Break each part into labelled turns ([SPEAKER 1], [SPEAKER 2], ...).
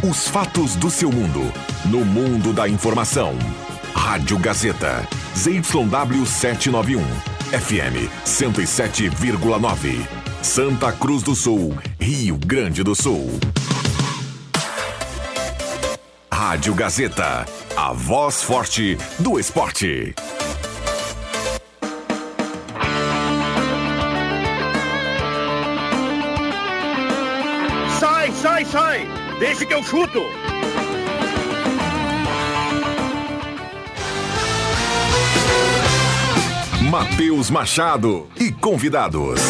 [SPEAKER 1] Os fatos do seu mundo. No mundo da informação. Rádio Gazeta. ZYW 791. FM 107,9. Santa Cruz do Sul. Rio Grande do Sul. Rádio Gazeta. A voz forte do esporte.
[SPEAKER 2] Sai! Deixa que eu chuto!
[SPEAKER 1] Matheus Machado e convidados.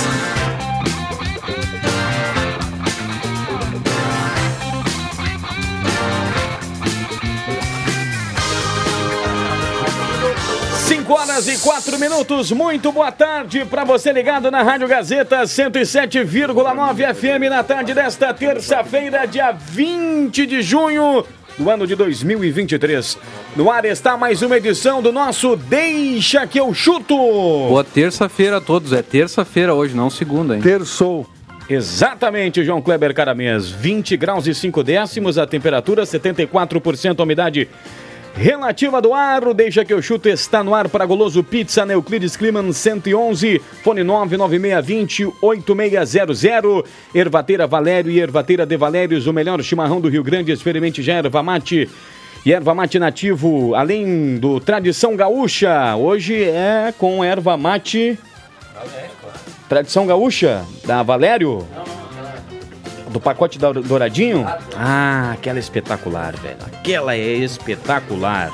[SPEAKER 3] Cinco horas e quatro minutos, muito boa tarde para você ligado na Rádio Gazeta 107,9 FM na tarde desta terça-feira, dia 20 de junho do ano de 2023. No ar está mais uma edição do nosso Deixa que eu chuto.
[SPEAKER 4] Boa terça-feira a todos. É terça-feira hoje, não segunda, hein?
[SPEAKER 3] Terçou. Exatamente, João Kleber Caramês. 20 graus e 5 décimos, a temperatura 74% a umidade relativa do ar. o Deixa que eu chuto está no ar para Goloso Pizza, Neuclides Kliman 111, fone 99620 8600. Ervateira Valério e Ervateira de Valérios, o melhor chimarrão do Rio Grande. Experimente já erva mate. E erva mate nativo, além do tradição gaúcha, hoje é com erva mate. Tradição gaúcha da Valério? Do pacote douradinho? Ah, aquela é espetacular, velho. Aquela é espetacular.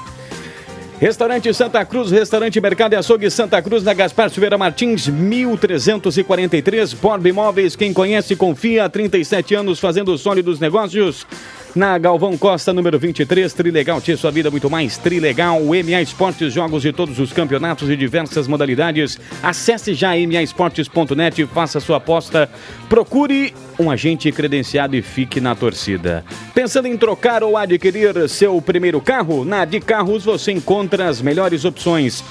[SPEAKER 3] Restaurante Santa Cruz, Restaurante Mercado e Açougue Santa Cruz, na Gaspar Silveira Martins, 1343. Borba Imóveis, quem conhece, confia. Há 37 anos fazendo sólidos negócios. Na Galvão Costa, número 23, Trilegal, tinha sua vida muito mais. Trilegal, MA Esportes, jogos de todos os campeonatos e diversas modalidades. Acesse já maesportes.net faça sua aposta. Procure um agente credenciado e fique na torcida. Pensando em trocar ou adquirir seu primeiro carro? Na de Carros você encontra as melhores opções.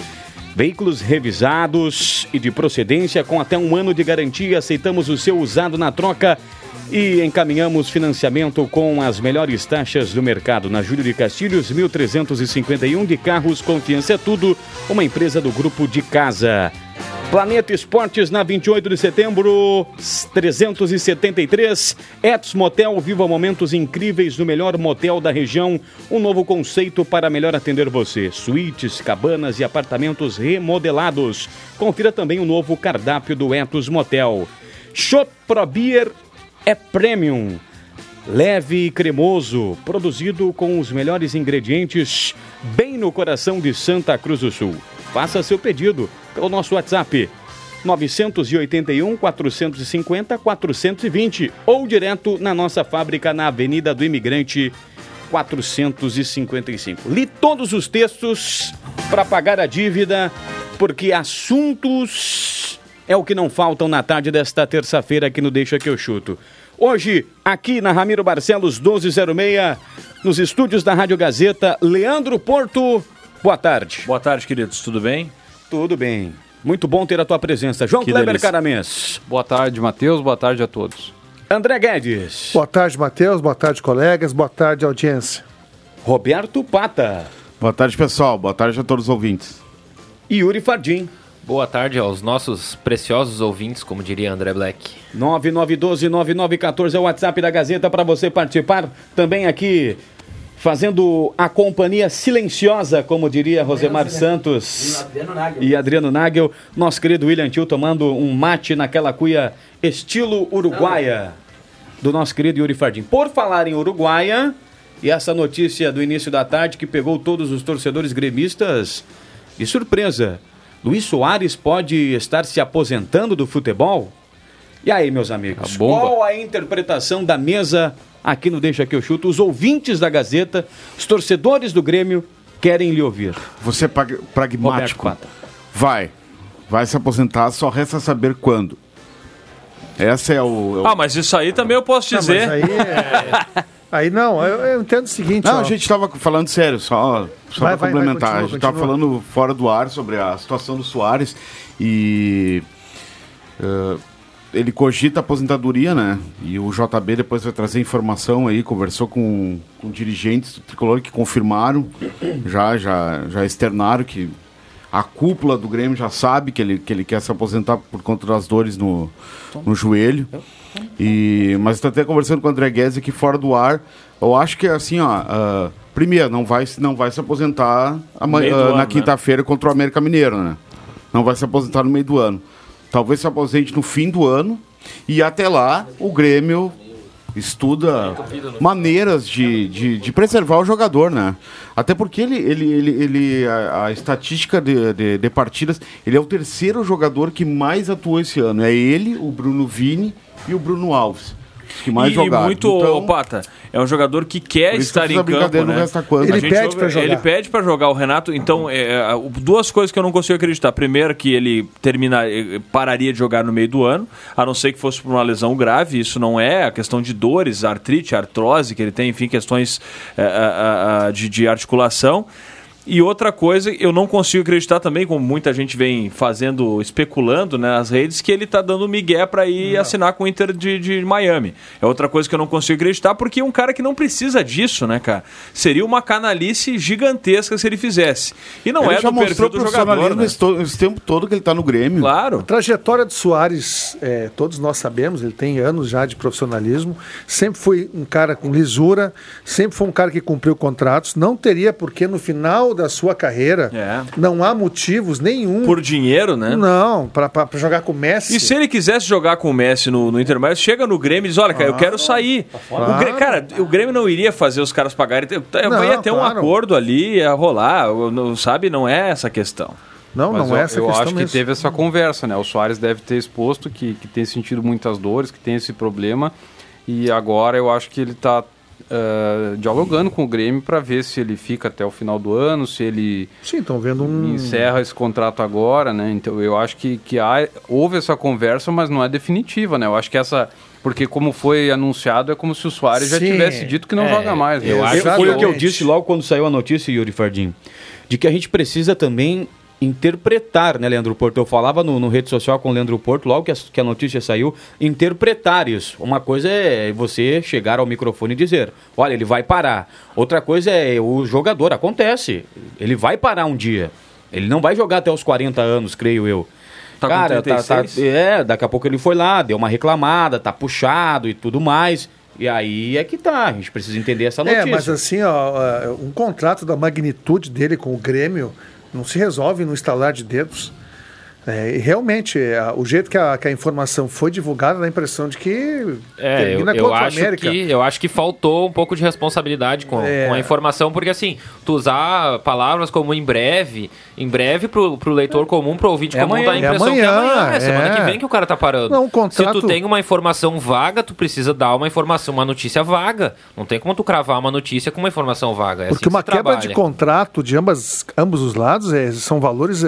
[SPEAKER 3] Veículos revisados e de procedência com até um ano de garantia. Aceitamos o seu usado na troca e encaminhamos financiamento com as melhores taxas do mercado. Na Júlio de Castilhos, 1351 de carros. Confiança é tudo. Uma empresa do grupo de casa. Planeta Esportes na 28 de setembro, 373. Ets Motel, viva momentos incríveis no melhor motel da região. Um novo conceito para melhor atender você. Suítes, cabanas e apartamentos remodelados. Confira também o novo cardápio do Etos Motel. Shop Pro Beer é premium. Leve e cremoso, produzido com os melhores ingredientes, bem no coração de Santa Cruz do Sul. Faça seu pedido pelo nosso WhatsApp 981 450 420 ou direto na nossa fábrica na Avenida do Imigrante 455. Li todos os textos para pagar a dívida, porque assuntos é o que não faltam na tarde desta terça-feira aqui no Deixa que eu chuto. Hoje, aqui na Ramiro Barcelos 1206, nos estúdios da Rádio Gazeta, Leandro Porto. Boa tarde.
[SPEAKER 5] Boa tarde, queridos. Tudo bem?
[SPEAKER 3] Tudo bem. Muito bom ter a tua presença. João
[SPEAKER 4] Que
[SPEAKER 3] Kleber
[SPEAKER 4] delícia.
[SPEAKER 3] Caramês.
[SPEAKER 4] Boa tarde, Matheus. Boa tarde a todos.
[SPEAKER 3] André Guedes.
[SPEAKER 6] Boa tarde, Matheus. Boa tarde, colegas. Boa tarde, audiência.
[SPEAKER 3] Roberto Pata.
[SPEAKER 7] Boa tarde, pessoal. Boa tarde a todos os ouvintes.
[SPEAKER 3] E Yuri Fardim.
[SPEAKER 8] Boa tarde aos nossos preciosos ouvintes, como diria André Black.
[SPEAKER 3] 9912-9914 é o WhatsApp da Gazeta para você participar. Também aqui fazendo a companhia silenciosa, como diria Rosemar Santos e Adriano Nagel. Nosso querido William Tio tomando um mate naquela cuia estilo uruguaia do nosso querido Yuri Fardim. Por falar em uruguaia, e essa notícia do início da tarde que pegou todos os torcedores gremistas de surpresa. Luiz Soares pode estar se aposentando do futebol? E aí, meus amigos,
[SPEAKER 4] A
[SPEAKER 3] qual a interpretação da mesa aqui no Deixa Que Eu Chuto? Os ouvintes da Gazeta, os torcedores do Grêmio querem lhe ouvir.
[SPEAKER 7] Você é prag- pragmático. Vai. Vai se aposentar, só resta saber quando. Essa é o. é o-
[SPEAKER 5] Ah, mas isso aí também eu posso
[SPEAKER 6] Não,
[SPEAKER 5] dizer.
[SPEAKER 6] mas aí, é- aí não, eu, eu entendo o seguinte.
[SPEAKER 7] Não,
[SPEAKER 6] ó,
[SPEAKER 7] a gente tava falando sério, só, só
[SPEAKER 6] Vai,
[SPEAKER 7] pra
[SPEAKER 6] vai,
[SPEAKER 7] complementar.
[SPEAKER 6] continua,
[SPEAKER 7] a gente tava
[SPEAKER 6] continua.
[SPEAKER 7] falando fora do ar sobre a situação do Soares e. eh, ele cogita aposentadoria, né? E o JB depois vai trazer informação aí, conversou com, com dirigentes do Tricolor que confirmaram, já, já, já externaram que a cúpula do Grêmio já sabe que ele, que ele quer se aposentar por conta das dores no, no joelho. E, mas estou até conversando com o André Guedes aqui fora do ar. Eu acho que assim, ó. ah, primeiro, não vai, não vai se aposentar amanhã,
[SPEAKER 5] ano,
[SPEAKER 7] na
[SPEAKER 5] né?
[SPEAKER 7] quinta-feira contra o América Mineiro, né? Não vai se aposentar no meio do ano. Talvez se aposente no fim do ano. E até lá, o Grêmio estuda maneiras de, de, de preservar o jogador, né? Até porque ele, ele, ele, ele a, a estatística de, de, de partidas, ele é o terceiro jogador que mais atuou esse ano. É ele, o Bruno Vini e o Bruno Alves. Que mais
[SPEAKER 5] e
[SPEAKER 7] jogaram.
[SPEAKER 5] muito,
[SPEAKER 7] Então,
[SPEAKER 5] ô, Pata, é um jogador que quer
[SPEAKER 7] que
[SPEAKER 5] estar
[SPEAKER 7] fiz
[SPEAKER 5] em
[SPEAKER 7] a
[SPEAKER 5] campo, né?
[SPEAKER 7] Resta Quando.
[SPEAKER 6] Ele
[SPEAKER 5] A gente
[SPEAKER 6] pede
[SPEAKER 5] ouve-
[SPEAKER 6] pra jogar.
[SPEAKER 5] Ele pede pra jogar o Renato. Então, é, é, duas coisas que eu não consigo acreditar. Primeiro, que ele termina, eh, pararia de jogar no meio do ano, a não ser que fosse por uma lesão grave. Isso não é a questão de dores, artrite, artrose, que ele tem, enfim, questões eh, ah, ah, de, de articulação. E outra coisa, eu não consigo acreditar também, como muita gente vem fazendo, especulando né, nas redes, que ele tá dando migué para ir assinar com o Inter de, de Miami. É outra coisa que eu não consigo acreditar, porque é um cara que não precisa disso, né, cara? Seria uma canalice gigantesca se ele fizesse. E não
[SPEAKER 7] ele
[SPEAKER 5] é
[SPEAKER 7] já
[SPEAKER 5] do perfil do jogador,
[SPEAKER 7] profissionalismo
[SPEAKER 5] né?
[SPEAKER 7] esse tempo todo que ele está no Grêmio.
[SPEAKER 5] Claro.
[SPEAKER 6] A trajetória do Soares, é, todos nós sabemos, ele tem anos já de profissionalismo, sempre foi um cara com lisura, sempre foi um cara que cumpriu contratos, não teria porque no final da sua carreira
[SPEAKER 5] É.
[SPEAKER 6] não há motivos nenhum.
[SPEAKER 5] Por dinheiro, né?
[SPEAKER 6] Não, para jogar com o Messi.
[SPEAKER 5] E se ele quisesse jogar com o Messi no, no Inter, mas chega no Grêmio e diz: Olha, cara, eu quero sair. O Grêmio, cara, o Grêmio não iria fazer os caras pagarem.
[SPEAKER 6] Não,
[SPEAKER 5] ia ter um
[SPEAKER 6] claro.
[SPEAKER 5] acordo ali, ia rolar. não- Sabe? Não é essa a questão.
[SPEAKER 6] Não,
[SPEAKER 4] Mas
[SPEAKER 6] não
[SPEAKER 4] eu,
[SPEAKER 6] é essa a
[SPEAKER 4] eu
[SPEAKER 6] questão
[SPEAKER 4] acho que
[SPEAKER 6] mesmo.
[SPEAKER 4] teve essa conversa, né? O Soares deve ter exposto que, que tem sentido muitas dores, que tem esse problema. E agora eu acho que ele está dialogando com o Grêmio para ver se ele fica até o final do ano, se ele
[SPEAKER 6] Sim, estão vendo um.
[SPEAKER 4] encerra esse contrato agora, né? Então eu acho que, que há, houve essa conversa, mas não é definitiva, né? Eu acho que essa. Porque como foi anunciado, é como se o Soares já tivesse dito que não
[SPEAKER 3] É,
[SPEAKER 4] joga mais. né?
[SPEAKER 3] Eu acho que foi o que eu disse logo quando saiu a notícia, Yuri Fardim, de que a gente precisa também interpretar, né, Leandro Porto? Eu falava no, no rede social com o Leandro Porto, logo que a, que a notícia saiu, interpretar isso. Uma coisa é você chegar ao microfone e dizer, olha, ele vai parar. Outra coisa é o jogador, acontece, ele vai parar um dia. Ele não vai jogar até os 40 anos, creio eu.
[SPEAKER 5] Tá com
[SPEAKER 3] Cara, tá, tá-
[SPEAKER 5] 36?
[SPEAKER 3] é, daqui a pouco ele foi lá, deu uma reclamada, tá puxado e tudo mais. E aí é que tá, a gente precisa entender essa notícia.
[SPEAKER 6] É, mas assim, ó, é, um contrato da magnitude dele com o Grêmio não se resolve no estalar de dedos. É, e realmente, é, o jeito que a, que a informação foi divulgada dá a impressão de que
[SPEAKER 8] É, eu,
[SPEAKER 6] termina
[SPEAKER 8] eu acho
[SPEAKER 6] América.
[SPEAKER 8] que, eu acho que faltou um pouco de responsabilidade com,
[SPEAKER 6] É.
[SPEAKER 8] com a informação, porque assim, tu usar palavras como em breve, em breve pro, pro leitor comum, pro ouvinte
[SPEAKER 3] É
[SPEAKER 8] comum,
[SPEAKER 3] amanhã.
[SPEAKER 8] dá a impressão
[SPEAKER 6] É
[SPEAKER 8] que é
[SPEAKER 6] amanhã,
[SPEAKER 8] amanhã, é semana que vem que o cara tá parando.
[SPEAKER 6] Não, um contrato-
[SPEAKER 8] Se tu tem uma informação vaga, tu precisa dar uma informação, uma notícia vaga. Não tem como tu cravar uma notícia com uma informação vaga.
[SPEAKER 6] Porque
[SPEAKER 8] assim que
[SPEAKER 6] uma quebra
[SPEAKER 8] trabalha.
[SPEAKER 6] de contrato de ambas, ambos os lados são valores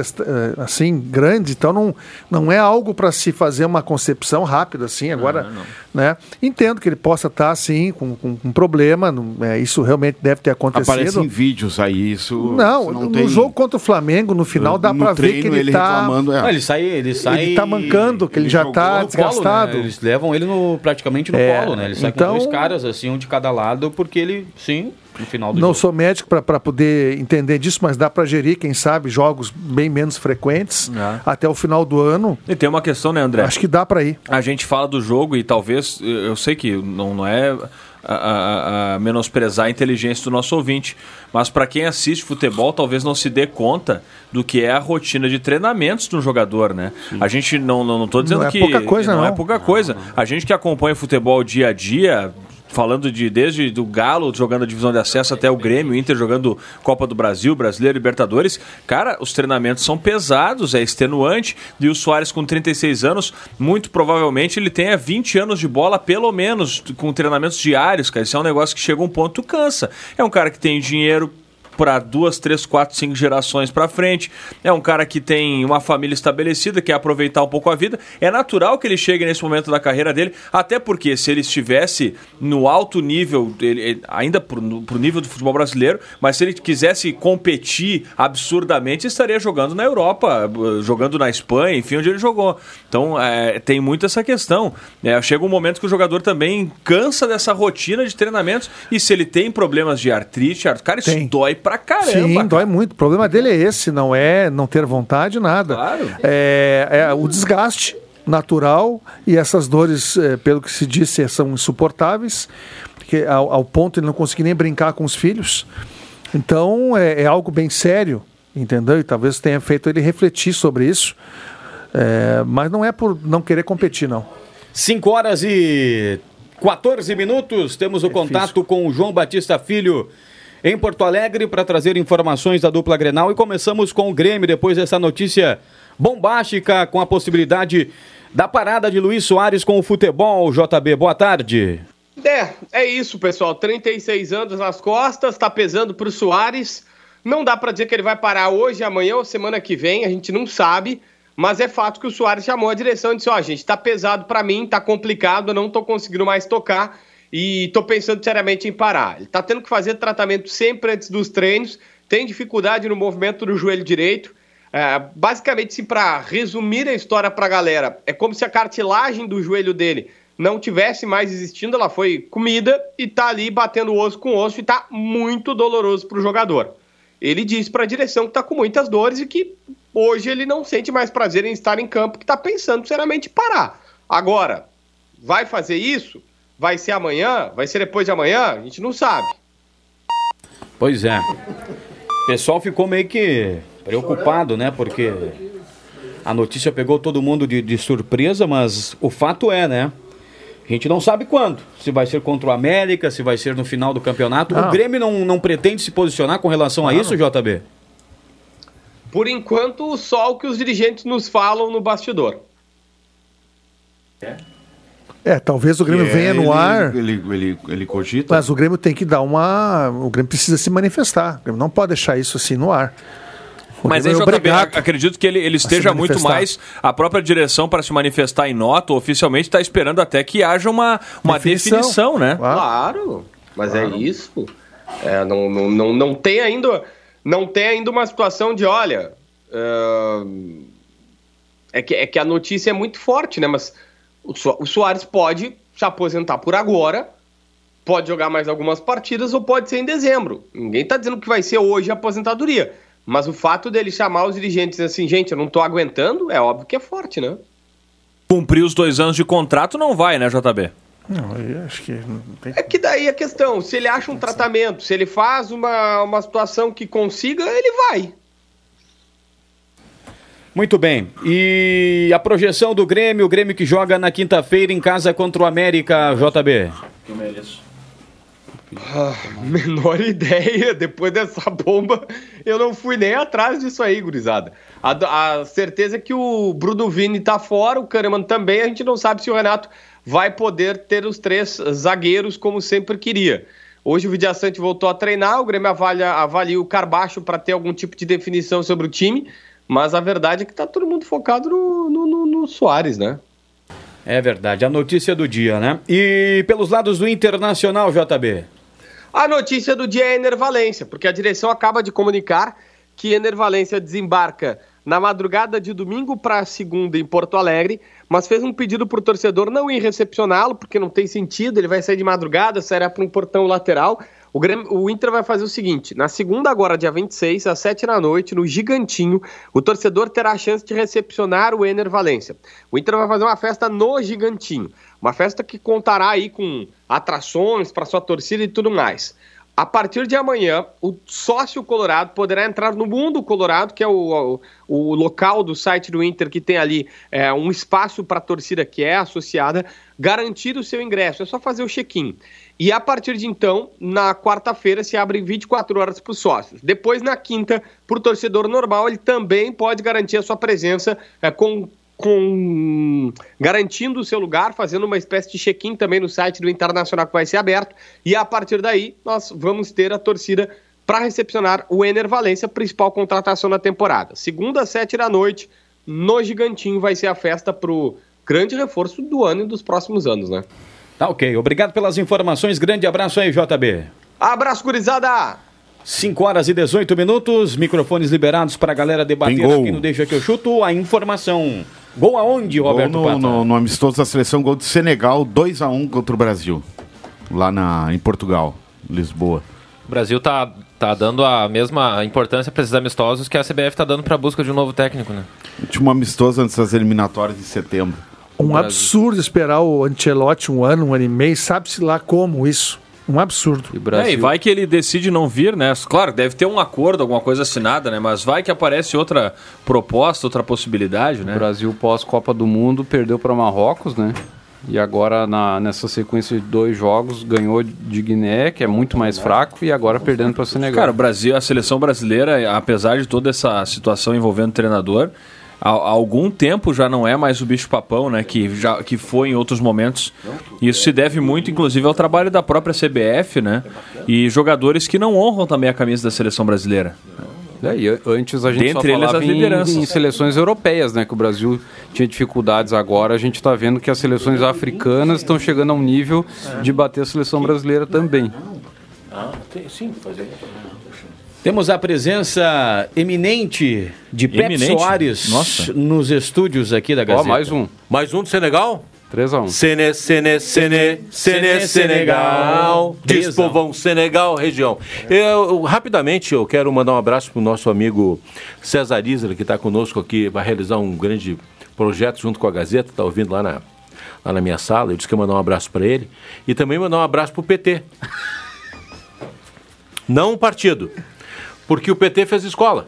[SPEAKER 6] assim grandes, então não, não é algo para se fazer uma concepção rápida assim agora, né? Entendo que ele possa estar assim com, com, com problema, não- é, isso realmente deve ter acontecido.
[SPEAKER 7] Aparecem vídeos aí, isso.
[SPEAKER 6] Não,
[SPEAKER 7] isso
[SPEAKER 6] no
[SPEAKER 7] tem-
[SPEAKER 6] jogo contra o Flamengo, no final dá para ver que
[SPEAKER 7] treino,
[SPEAKER 6] ele, tá
[SPEAKER 7] reclamando. é.
[SPEAKER 3] Não, ele sai, ele sai.
[SPEAKER 6] ele tá mancando, que ele,
[SPEAKER 7] ele
[SPEAKER 6] já tá
[SPEAKER 3] no colo,
[SPEAKER 6] desgastado.
[SPEAKER 3] né? Eles levam ele no, praticamente no
[SPEAKER 6] É,
[SPEAKER 3] colo, né? Ele sai
[SPEAKER 6] então-
[SPEAKER 3] com dois caras, assim, um de cada lado, porque ele, sim, no final do
[SPEAKER 6] Não
[SPEAKER 3] jogo.
[SPEAKER 6] sou médico para poder entender disso, mas dá para gerir, quem sabe, jogos bem menos frequentes
[SPEAKER 5] É.
[SPEAKER 6] até o final do ano.
[SPEAKER 5] E tem uma questão, né, André?
[SPEAKER 6] Acho que dá para ir.
[SPEAKER 5] A gente fala do jogo e talvez, eu eu sei que não, não é a, a- a menosprezar a inteligência do nosso ouvinte, mas para quem assiste futebol talvez não se dê conta do que é a rotina de treinamentos de um jogador, né? A gente não, não, não tô dizendo
[SPEAKER 6] Não é
[SPEAKER 5] que
[SPEAKER 6] pouca coisa,
[SPEAKER 5] não, é
[SPEAKER 6] não.
[SPEAKER 5] pouca coisa. A gente que acompanha futebol dia a dia, falando de desde do Galo jogando a divisão de acesso até o Grêmio, o Inter jogando Copa do Brasil, Brasileiro, Libertadores, cara, os treinamentos são pesados, é extenuante, e o Soares com 36 anos, muito provavelmente ele tenha 20 anos de bola, pelo menos, com treinamentos diários, cara, isso é um negócio que chega a um ponto cansa. É um cara que tem dinheiro para duas, três, quatro, cinco gerações para frente. É um cara que tem uma família estabelecida, quer aproveitar um pouco a vida. É natural que ele chegue nesse momento da carreira dele, até porque se ele estivesse no alto nível, ele, ainda pro, pro nível do futebol brasileiro, mas se ele quisesse competir absurdamente, estaria jogando na Europa, jogando na Espanha, enfim, onde ele jogou. Então é, tem muito essa questão. É, chega um momento que o jogador também cansa dessa rotina de treinamentos e se ele tem problemas de artrite, cara, isso
[SPEAKER 6] Tem.
[SPEAKER 5] dói pra caramba.
[SPEAKER 6] Sim,
[SPEAKER 5] cara.
[SPEAKER 6] dói muito. O problema dele é esse, não é não ter vontade, nada.
[SPEAKER 5] Claro.
[SPEAKER 6] É, é o desgaste natural e essas dores, é, pelo que se disse, são insuportáveis, que ao, ao ponto de ele não conseguir nem brincar com os filhos. Então é, é algo bem sério, entendeu? E talvez tenha feito ele refletir sobre isso. É, mas não é por não querer competir, não.
[SPEAKER 3] 5 horas e 14 minutos. Temos o contato com o João Batista Filho em Porto Alegre para trazer informações da dupla Grenal. E começamos com o Grêmio, depois dessa notícia bombástica com a possibilidade da parada de Luiz Soares com o futebol. JB, boa tarde.
[SPEAKER 9] É, é isso, pessoal. 36 anos nas costas, tá pesando pro Soares. Não dá para dizer que ele vai parar hoje, amanhã ou semana que vem, a gente não sabe. Mas é fato que o Soares chamou a direção e disse: Ó, oh, gente, tá pesado para mim, tá complicado, eu não tô conseguindo mais tocar e tô pensando seriamente em parar. Ele tá tendo que fazer tratamento sempre antes dos treinos, tem dificuldade no movimento do joelho direito. É, basicamente, se para resumir a história pra galera, é como se a cartilagem do joelho dele não tivesse mais existindo, ela foi comida e tá ali batendo osso com osso e tá muito doloroso pro jogador. Ele disse para a direção que tá com muitas dores e que hoje ele não sente mais prazer em estar em campo, que tá pensando seriamente em parar. Agora, vai fazer isso? Vai ser amanhã? Vai ser depois de amanhã? A gente não sabe.
[SPEAKER 3] Pois é. O pessoal ficou meio que preocupado, né? Porque a notícia pegou todo mundo de, de surpresa, mas o fato é, né? A gente não sabe quando. Se vai ser contra o América, se vai ser no final do campeonato.
[SPEAKER 6] Não.
[SPEAKER 3] O Grêmio não, não pretende se posicionar com relação a isso, JB?
[SPEAKER 9] Por enquanto, só o que os dirigentes nos falam no bastidor.
[SPEAKER 6] É, talvez o Grêmio
[SPEAKER 7] É,
[SPEAKER 6] venha no
[SPEAKER 7] ele-
[SPEAKER 6] ar.
[SPEAKER 7] Ele, ele, ele cogita.
[SPEAKER 6] Mas o Grêmio tem que dar uma. O Grêmio precisa se manifestar. O Grêmio não pode deixar isso assim no ar. O
[SPEAKER 5] Mas aí,
[SPEAKER 6] Grêmio é
[SPEAKER 5] JB, acredito que ele, ele esteja muito mais. A própria direção, para se manifestar em nota, oficialmente, está esperando até que haja uma, uma
[SPEAKER 6] Definição.
[SPEAKER 5] definição, né?
[SPEAKER 6] Claro.
[SPEAKER 9] Claro, mas é isso. É, não, não, não, não tem ainda não tem ainda uma situação de, olha, é, é que, é que a notícia é muito forte, né? Mas o, So- o Soares pode se aposentar por agora, pode jogar mais algumas partidas ou pode ser em dezembro. Ninguém tá dizendo que vai ser hoje a aposentadoria. Mas o fato dele chamar os dirigentes assim, gente, eu não tô aguentando, é óbvio que é forte, né?
[SPEAKER 5] Cumprir os dois anos de contrato não vai, né, JB?
[SPEAKER 6] Não, aí acho que não tem.
[SPEAKER 9] É que daí a questão, se ele acha um tratamento, se ele faz uma, uma situação que consiga, ele vai.
[SPEAKER 3] Muito bem. E a projeção do Grêmio, o Grêmio que joga na quinta-feira em casa contra o América, JB.
[SPEAKER 9] Menor ideia, depois dessa bomba, eu não fui nem atrás disso aí, gurizada. A, a certeza é que o Bruno Vini tá fora, o Kahneman também, a gente não sabe se o Renato vai poder ter os três zagueiros como sempre queria. Hoje o Vidiaçante voltou a treinar, o Grêmio avalia, avalia o Carbacho para ter algum tipo de definição sobre o time, mas a verdade é que tá todo mundo focado no, no, no, no Soares, né?
[SPEAKER 3] É verdade, a notícia do dia, né? E pelos lados do Internacional, JB.
[SPEAKER 9] A notícia do dia é Enervalência, porque a direção acaba de comunicar que Enervalência desembarca na madrugada de domingo para segunda em Porto Alegre, mas fez um pedido para o torcedor não ir recepcioná-lo, porque não tem sentido, ele vai sair de madrugada, sairá para um portão lateral. O, Grêmio- o Inter vai fazer o seguinte: na segunda, agora, dia 26, às 7 da noite, no Gigantinho, o torcedor terá a chance de recepcionar o Ener Valência. O Inter vai fazer uma festa no Gigantinho. Uma festa que contará aí com atrações para sua torcida e tudo mais. A partir de amanhã, o sócio colorado poderá entrar no Mundo Colorado, que é o, o, o local do site do Inter que tem ali é, um espaço para a torcida que é associada, garantir o seu ingresso. É só fazer o check-in. E a partir de então, na quarta-feira, se abre 24 horas para os sócios. Depois, na quinta, para o torcedor normal, ele também pode garantir a sua presença é, com com garantindo o seu lugar, fazendo uma espécie de check-in também no site do Internacional que vai ser aberto. E a partir daí, nós vamos ter a torcida para recepcionar o Ener Valência, principal contratação da temporada. Segunda, às sete da noite, no Gigantinho, vai ser a festa pro grande reforço do ano e dos próximos anos, né?
[SPEAKER 3] Tá ok. Obrigado pelas informações. Grande abraço aí, JB.
[SPEAKER 9] Abraço, gurizada!
[SPEAKER 3] 5 horas e 18 minutos, microfones liberados para a galera debater aqui no Deixa que eu chuto. A informação. Gol aonde,
[SPEAKER 7] Gol
[SPEAKER 3] Roberto
[SPEAKER 7] no,
[SPEAKER 3] Pata?
[SPEAKER 7] no, no amistoso da seleção, gol do Senegal, 2x1 contra o Brasil. Lá na, em Portugal, Lisboa.
[SPEAKER 8] O Brasil tá, tá dando a mesma importância para esses amistosos que a CBF tá dando para a busca de um novo técnico, né?
[SPEAKER 7] Último amistoso antes das eliminatórias de setembro.
[SPEAKER 6] Um absurdo esperar o Ancelotti um ano, um ano e meio, sabe-se lá como isso. Um absurdo.
[SPEAKER 4] E
[SPEAKER 5] É, e vai que ele decide não vir, né? Claro, deve ter um acordo, alguma coisa assinada, né? Mas vai que aparece outra proposta, outra possibilidade, né?
[SPEAKER 4] O Brasil pós-Copa do Mundo perdeu para Marrocos, né? E agora na, nessa sequência de dois jogos ganhou de Guiné, que é muito mais fraco, e agora perdendo para o Senegal.
[SPEAKER 5] Cara, o Brasil, a seleção brasileira, apesar de toda essa situação envolvendo o treinador, há, há algum tempo já não é mais o bicho papão, né? Que já que foi em outros momentos. Isso se deve muito, inclusive, ao trabalho da própria CBF, né? E jogadores que não honram também a camisa da seleção brasileira.
[SPEAKER 4] É, e antes a gente
[SPEAKER 5] Dentre
[SPEAKER 4] só
[SPEAKER 5] eles,
[SPEAKER 4] falava
[SPEAKER 5] as
[SPEAKER 4] em, em seleções europeias, né? Que o Brasil tinha dificuldades agora. A gente está vendo que as seleções africanas estão chegando a um nível de bater a seleção brasileira também.
[SPEAKER 10] Sim, fazer.
[SPEAKER 3] Temos a presença eminente de Pepe
[SPEAKER 10] Eminente?
[SPEAKER 3] Soares
[SPEAKER 10] Nossa.
[SPEAKER 3] nos estúdios aqui da
[SPEAKER 10] Ó,
[SPEAKER 3] Gazeta.
[SPEAKER 10] mais um. Mais um do Senegal?
[SPEAKER 4] 3x1.
[SPEAKER 10] Sene, Sene, Sene, Sene, Senegal.
[SPEAKER 3] Três a um.
[SPEAKER 10] Dispovão, Senegal, região. Eu, rapidamente, eu quero mandar um abraço para o nosso amigo César Isler, que está conosco aqui, vai realizar um grande projeto junto com a Gazeta, está ouvindo lá na, lá na minha sala. Eu disse que ia mandar um abraço para ele. E também mandar um abraço para o PT. Não um partido. Porque o PT fez escola.